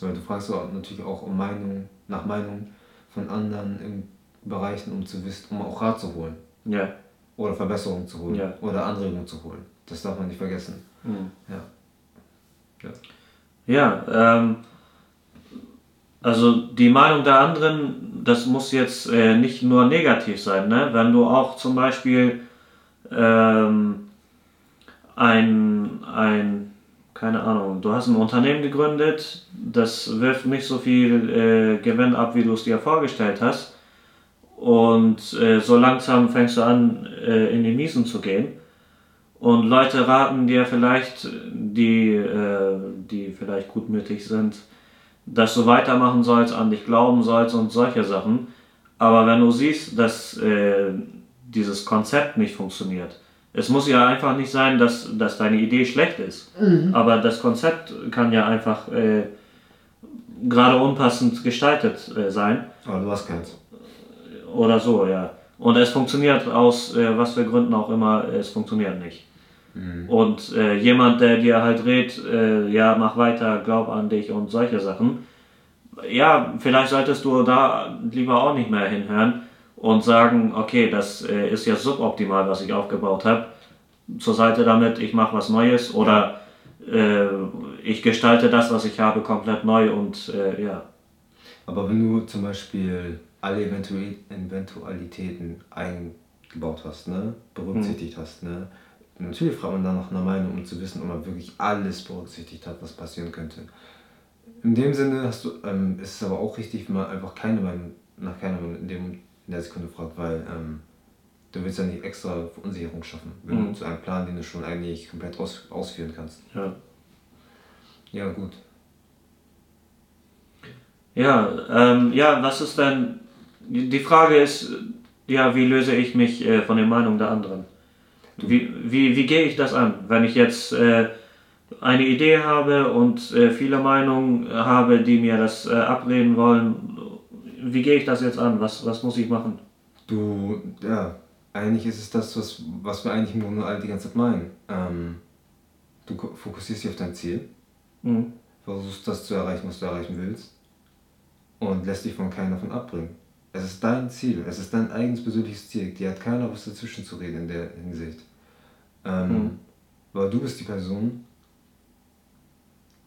Weil du fragst auch natürlich auch um Meinung, nach Meinung von anderen in Bereichen, um zu wissen, um auch Rat zu holen. Ja. Oder Verbesserungen zu holen. Ja. Oder Anregungen zu holen. Das darf man nicht vergessen. Mhm. Ja. Ja, ja ähm, also die Meinung der anderen, das muss jetzt äh, nicht nur negativ sein. Ne? Wenn du auch zum Beispiel ähm, ein, ein, keine Ahnung, du hast ein Unternehmen gegründet, das wirft nicht so viel äh, Gewinn ab, wie du es dir vorgestellt hast. Und äh, so langsam fängst du an, äh, in die Miesen zu gehen. Und Leute raten dir vielleicht, die, äh, die vielleicht gutmütig sind, dass du weitermachen sollst, an dich glauben sollst und solche Sachen. Aber wenn du siehst, dass äh, dieses Konzept nicht funktioniert, es muss ja einfach nicht sein, dass, dass deine Idee schlecht ist. Mhm. Aber das Konzept kann ja einfach äh, gerade unpassend gestaltet äh, sein. Aber du hast keins. Oder so, ja. Und es funktioniert aus äh, was für Gründen auch immer, es funktioniert nicht. Mhm. Und äh, jemand, der dir halt redet, äh, ja, mach weiter, glaub an dich und solche Sachen, ja, vielleicht solltest du da lieber auch nicht mehr hinhören und sagen, okay, das äh, ist ja suboptimal, was ich aufgebaut habe, zur Seite damit, ich mache was Neues oder äh, ich gestalte das, was ich habe, komplett neu und äh, ja. Aber wenn du zum Beispiel alle Eventualitäten eingebaut hast, ne, berücksichtigt hm. hast, ne, Natürlich fragt man dann nach einer Meinung, um zu wissen, ob man wirklich alles berücksichtigt hat, was passieren könnte. In dem Sinne hast du, ähm, ist es aber auch richtig, wenn man einfach keine Meinung, nach keiner Meinung in, dem, in der Sekunde fragt, weil ähm, Du willst ja nicht extra Verunsicherung schaffen, wenn Mhm. du zu einem Plan, den du schon eigentlich komplett aus, ausführen kannst. Ja. Ja, gut. Ja, ähm, ja, was ist denn, die Frage ist, ja, wie löse ich mich äh, von den Meinungen der anderen? Wie, wie, wie gehe ich das an, wenn ich jetzt äh, eine Idee habe und äh, viele Meinungen habe, die mir das äh, abreden wollen? Wie gehe ich das jetzt an? Was, was muss ich machen? Du, ja, eigentlich ist es das, was, was wir eigentlich nur alle die ganze Zeit meinen. Ähm, du fokussierst dich auf dein Ziel, Mhm. versuchst das zu erreichen, was du erreichen willst und lässt dich von keinem davon abbringen. Es ist dein Ziel, es ist dein eigenes persönliches Ziel. Dir hat keiner was dazwischen zu reden in der Hinsicht. Ähm, Mhm. Weil du bist die Person.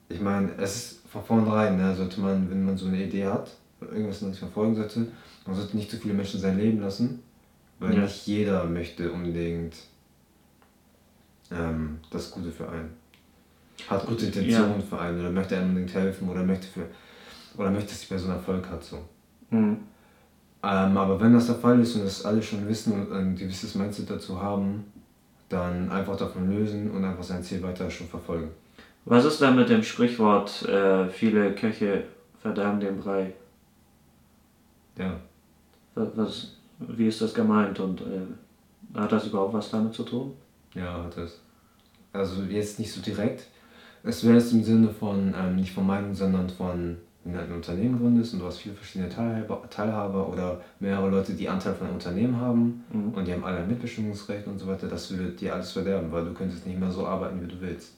Ich meine, es ist von vornherein, ne, sollte man, wenn man so eine Idee hat, irgendwas nicht verfolgen sollte, man sollte nicht zu viele Menschen sein Leben lassen, weil Ja. nicht jeder möchte unbedingt ähm, das Gute für einen. Hat gute Intentionen für einen oder möchte einem unbedingt helfen oder möchte für oder möchte, dass die Person Erfolg hat. So. Mhm. Ähm, aber wenn das der Fall ist und das alle schon wissen und ein gewisses Mindset dazu haben, dann einfach davon lösen und einfach sein Ziel weiter schon verfolgen. Was ist denn mit dem Sprichwort, äh, viele Köche verderben den Brei? Ja. Was, wie ist das gemeint und äh, hat das überhaupt was damit zu tun? Ja, hat es. Also jetzt nicht so direkt. Es wäre jetzt im Sinne von, ähm, nicht von Meinung, sondern von, wenn du ein Unternehmen gründest und du hast viele verschiedene Teilhaber, Teilhaber oder mehrere Leute, die Anteil von einem Unternehmen haben Mhm. und die haben alle ein Mitbestimmungsrecht und so weiter, das würde dir alles verderben, weil du könntest nicht mehr so arbeiten, wie du willst.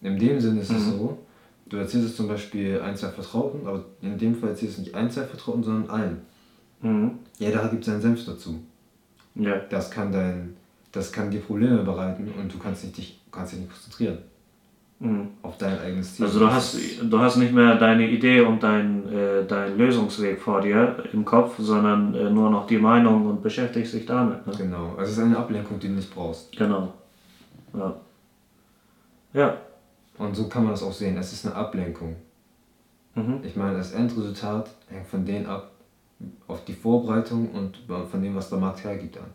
In dem Sinne ist es Mhm. so, du erzählst es zum Beispiel ein, zwei Vertrauten, aber in dem Fall erzählst du es nicht ein, zwei Vertrauten, sondern allen. Mhm. Jeder gibt seinen Senf dazu. Ja. Das kann dein, das kann dir Probleme bereiten und du kannst nicht dich, kannst dich nicht konzentrieren Mhm. auf dein eigenes Ziel. Also du hast, du hast nicht mehr deine Idee und dein, äh, dein Lösungsweg vor dir im Kopf, sondern äh, nur noch die Meinung und beschäftigst dich damit. Ne? Genau, also es ist eine Ablenkung, die du nicht brauchst. Genau. Ja. Ja. Und so kann man das auch sehen. Es ist eine Ablenkung. Mhm. Ich meine, das Endresultat hängt von denen ab, auf die Vorbereitung und von dem, was der Markt hergibt an.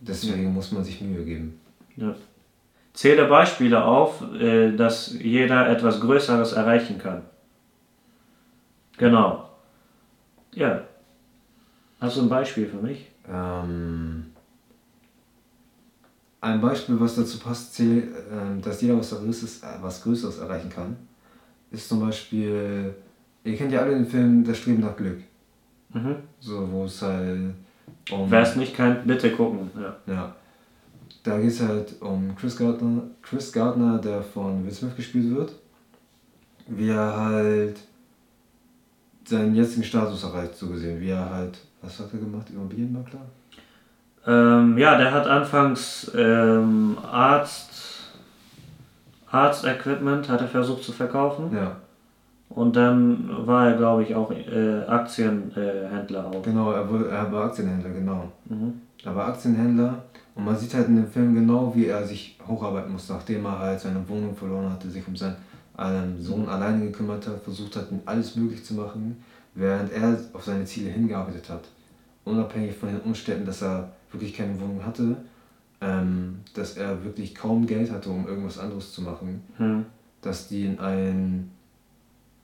Deswegen muss man sich Mühe geben. ja. Zähle Beispiele auf, äh, dass jeder etwas Größeres erreichen kann. Genau. Ja. Hast du ein Beispiel für mich? Ähm, ein Beispiel, was dazu passt, zählt, dass jeder was Größeres, äh, was Größeres erreichen kann, ist zum Beispiel, ihr kennt ja alle den Film Das Streben nach Glück. Mhm. So, wo es halt um. Wer es nicht kennt, bitte gucken. Ja. Ja. Da geht es halt um Chris Gardner, Chris Gardner, der von Will Smith gespielt wird. Wie er halt seinen jetzigen Status erreicht, so gesehen. Wie er halt, was hat er gemacht? Immobilienmakler? Ähm, ja, der hat anfangs ähm, Arzt, Arzt-Equipment hat er versucht zu verkaufen. Ja, Und dann war er, glaube ich, auch äh, Aktienhändler auch. genau, er, wurde, er war Aktienhändler, genau. Mhm. Er war Aktienhändler und man sieht halt in dem Film genau, wie er sich hocharbeiten muss, nachdem er halt seine Wohnung verloren hatte, sich um seinen ähm, Sohn alleine gekümmert hat, versucht hat, alles möglich zu machen, während er auf seine Ziele hingearbeitet hat. Unabhängig von den Umständen, dass er wirklich keine Wohnung hatte, ähm, dass er wirklich kaum Geld hatte, um irgendwas anderes zu machen, Mhm. dass die in ein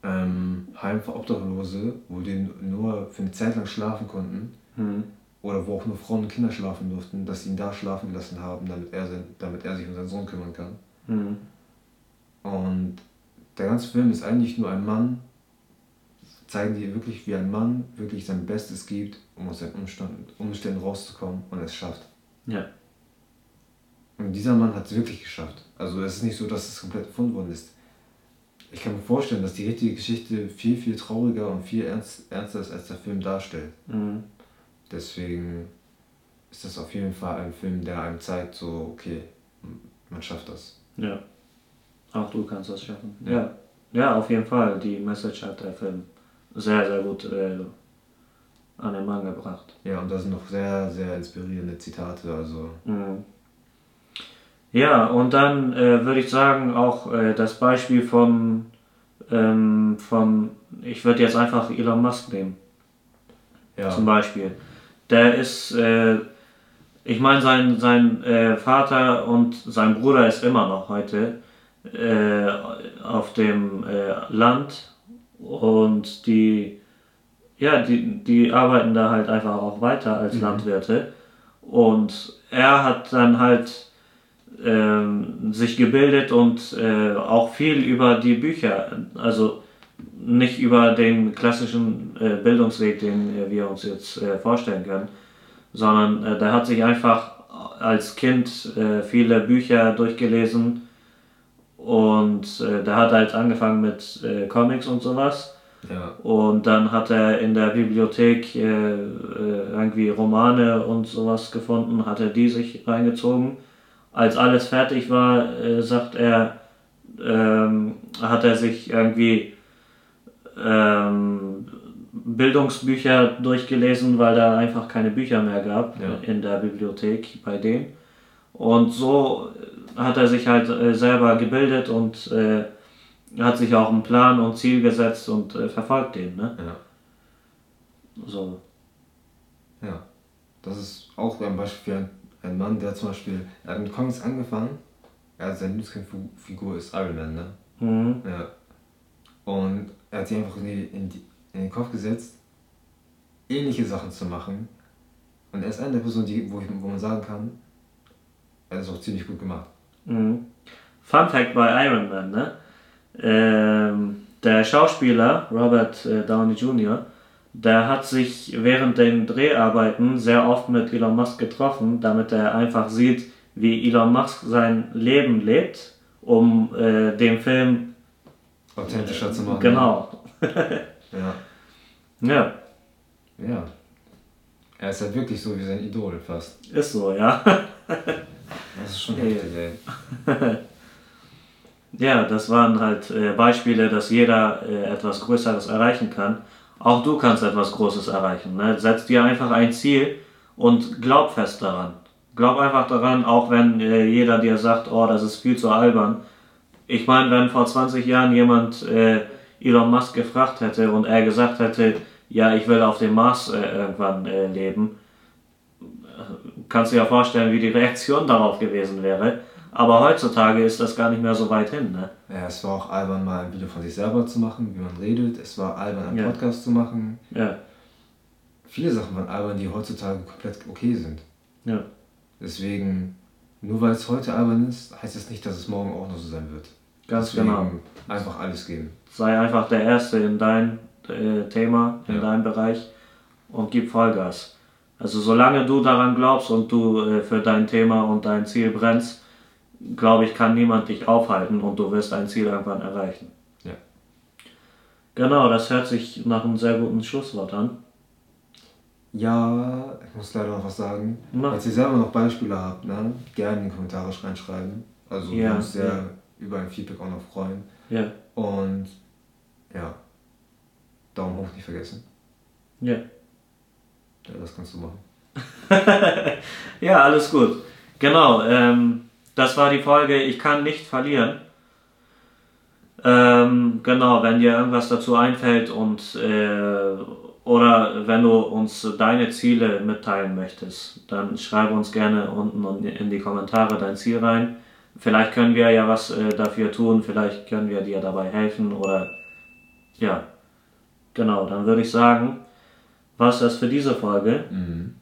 ähm, Heim für Obdachlose, wo die nur für eine Zeit lang schlafen konnten, Mhm. oder wo auch nur Frauen und Kinder schlafen durften, dass sie ihn da schlafen gelassen haben, damit er, sein- damit er sich um seinen Sohn kümmern kann. Mhm. Und der ganze Film ist eigentlich nur ein Mann, zeigen die wirklich, wie ein Mann wirklich sein Bestes gibt, um aus seinen Umständen, Umständen rauszukommen und es schafft. Ja. Und dieser Mann hat es wirklich geschafft. Also es ist nicht so, dass es komplett erfunden worden ist. Ich kann mir vorstellen, dass die richtige Geschichte viel, viel trauriger und viel ernst, ernster ist, als der Film darstellt. Mhm. Deswegen ist das auf jeden Fall ein Film, der einem zeigt, so, okay, man schafft das. Ja. Auch du kannst das schaffen. Ja. Ja. Ja, auf jeden Fall. Die Message hat der Film sehr, sehr gut äh, an den Mann gebracht. Ja, und da sind noch sehr, sehr inspirierende Zitate, also, Mhm. Ja, und dann äh, würde ich sagen, auch äh, das Beispiel von, ähm, von ich würde jetzt einfach Elon Musk nehmen, ja, zum Beispiel. Der ist, äh, ich meine, sein, sein äh, Vater und sein Bruder ist immer noch heute äh, auf dem äh, Land und die, ja, die, die arbeiten da halt einfach auch weiter als mhm. Landwirte. Und er hat dann halt ähm, sich gebildet und äh, auch viel über die Bücher, also nicht über den klassischen äh, Bildungsweg, den äh, wir uns jetzt äh, vorstellen können, sondern äh, der hat sich einfach als Kind äh, viele Bücher durchgelesen und äh, der hat halt angefangen mit äh, Comics und sowas. Ja. Und dann hat er in der Bibliothek äh, äh, irgendwie Romane und sowas gefunden, hat er die sich reingezogen. Als alles fertig war, äh, sagt er, ähm, hat er sich irgendwie ähm, Bildungsbücher durchgelesen, weil da einfach keine Bücher mehr gab ja. in der Bibliothek bei denen. Und so hat er sich halt äh, selber gebildet und äh, hat sich auch einen Plan und Ziel gesetzt und äh, verfolgt den. Ne? Ja. So. Ja. Das ist auch ein Beispiel für einen Mann, der zum Beispiel, er hat mit Comics angefangen, er hat seine Lieblingsfigur ist Iron Man, ne? Mhm. Ja. Und er hat sich einfach in, die, in, die, in den Kopf gesetzt, ähnliche Sachen zu machen. Und er ist eine der Personen, die, wo, ich, wo man sagen kann, er ist auch ziemlich gut gemacht. Mhm. Fun Fact bei Iron Man, ne? Ähm, der Schauspieler Robert äh, Downey Jr., der hat sich während den Dreharbeiten sehr oft mit Elon Musk getroffen, damit er einfach sieht, wie Elon Musk sein Leben lebt, um äh, den Film authentischer zu machen. Genau. ja. Ja. Ja. Er ist halt wirklich so wie sein Idol fast. Ist so, ja. das ist schon heftig, ey. Ja, das waren halt äh, Beispiele, dass jeder äh, etwas Größeres erreichen kann. Auch du kannst etwas Großes erreichen. Ne? Setz dir einfach ein Ziel und glaub fest daran. Glaub einfach daran, auch wenn äh, jeder dir sagt, oh, das ist viel zu albern. Ich meine, wenn vor 20 Jahren jemand äh, Elon Musk gefragt hätte und er gesagt hätte, ja, ich will auf dem Mars äh, irgendwann äh, leben, kannst du dir ja vorstellen, wie die Reaktion darauf gewesen wäre. Aber heutzutage ist das gar nicht mehr so weit hin, ne? Ja, es war auch albern, mal ein Video von sich selber zu machen, wie man redet. Es war albern, einen ja. Podcast zu machen. Ja. Viele Sachen waren albern, die heutzutage komplett okay sind. Ja. Deswegen, nur weil es heute albern ist, heißt es nicht, dass es morgen auch noch so sein wird. Ganz Deswegen genau. Einfach alles geben. Sei einfach der Erste in dein äh, Thema, in ja. deinem Bereich und gib Vollgas. Also solange du daran glaubst und du äh, für dein Thema und dein Ziel brennst, glaube ich, kann niemand dich aufhalten und du wirst dein Ziel irgendwann erreichen. Ja. Genau, das hört sich nach einem sehr guten Schlusswort an. Ja, ich muss leider noch was sagen. Na. Falls ihr selber noch Beispiele habt, ne, gerne in die Kommentare reinschreiben. Also ja, wir uns sehr ja. über ein Feedback auch noch freuen. Ja. Und ja, Daumen hoch nicht vergessen. Ja. Ja, das kannst du machen. ja, alles gut. Genau, ähm, das war die Folge Ich kann nicht verlieren. Ähm, genau, wenn dir irgendwas dazu einfällt und äh, oder wenn du uns deine Ziele mitteilen möchtest, dann schreibe uns gerne unten in die Kommentare dein Ziel rein. Vielleicht können wir ja was äh, dafür tun, vielleicht können wir dir dabei helfen oder ja, genau, dann würde ich sagen, was das für diese Folge. Mhm.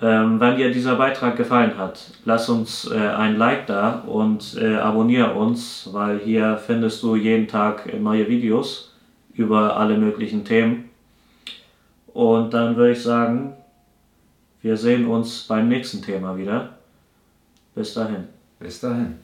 Ähm, wenn dir dieser Beitrag gefallen hat, lass uns äh, ein Like da und äh, abonniere uns, weil hier findest du jeden Tag neue Videos über alle möglichen Themen. Und dann würde ich sagen, wir sehen uns beim nächsten Thema wieder. Bis dahin. Bis dahin.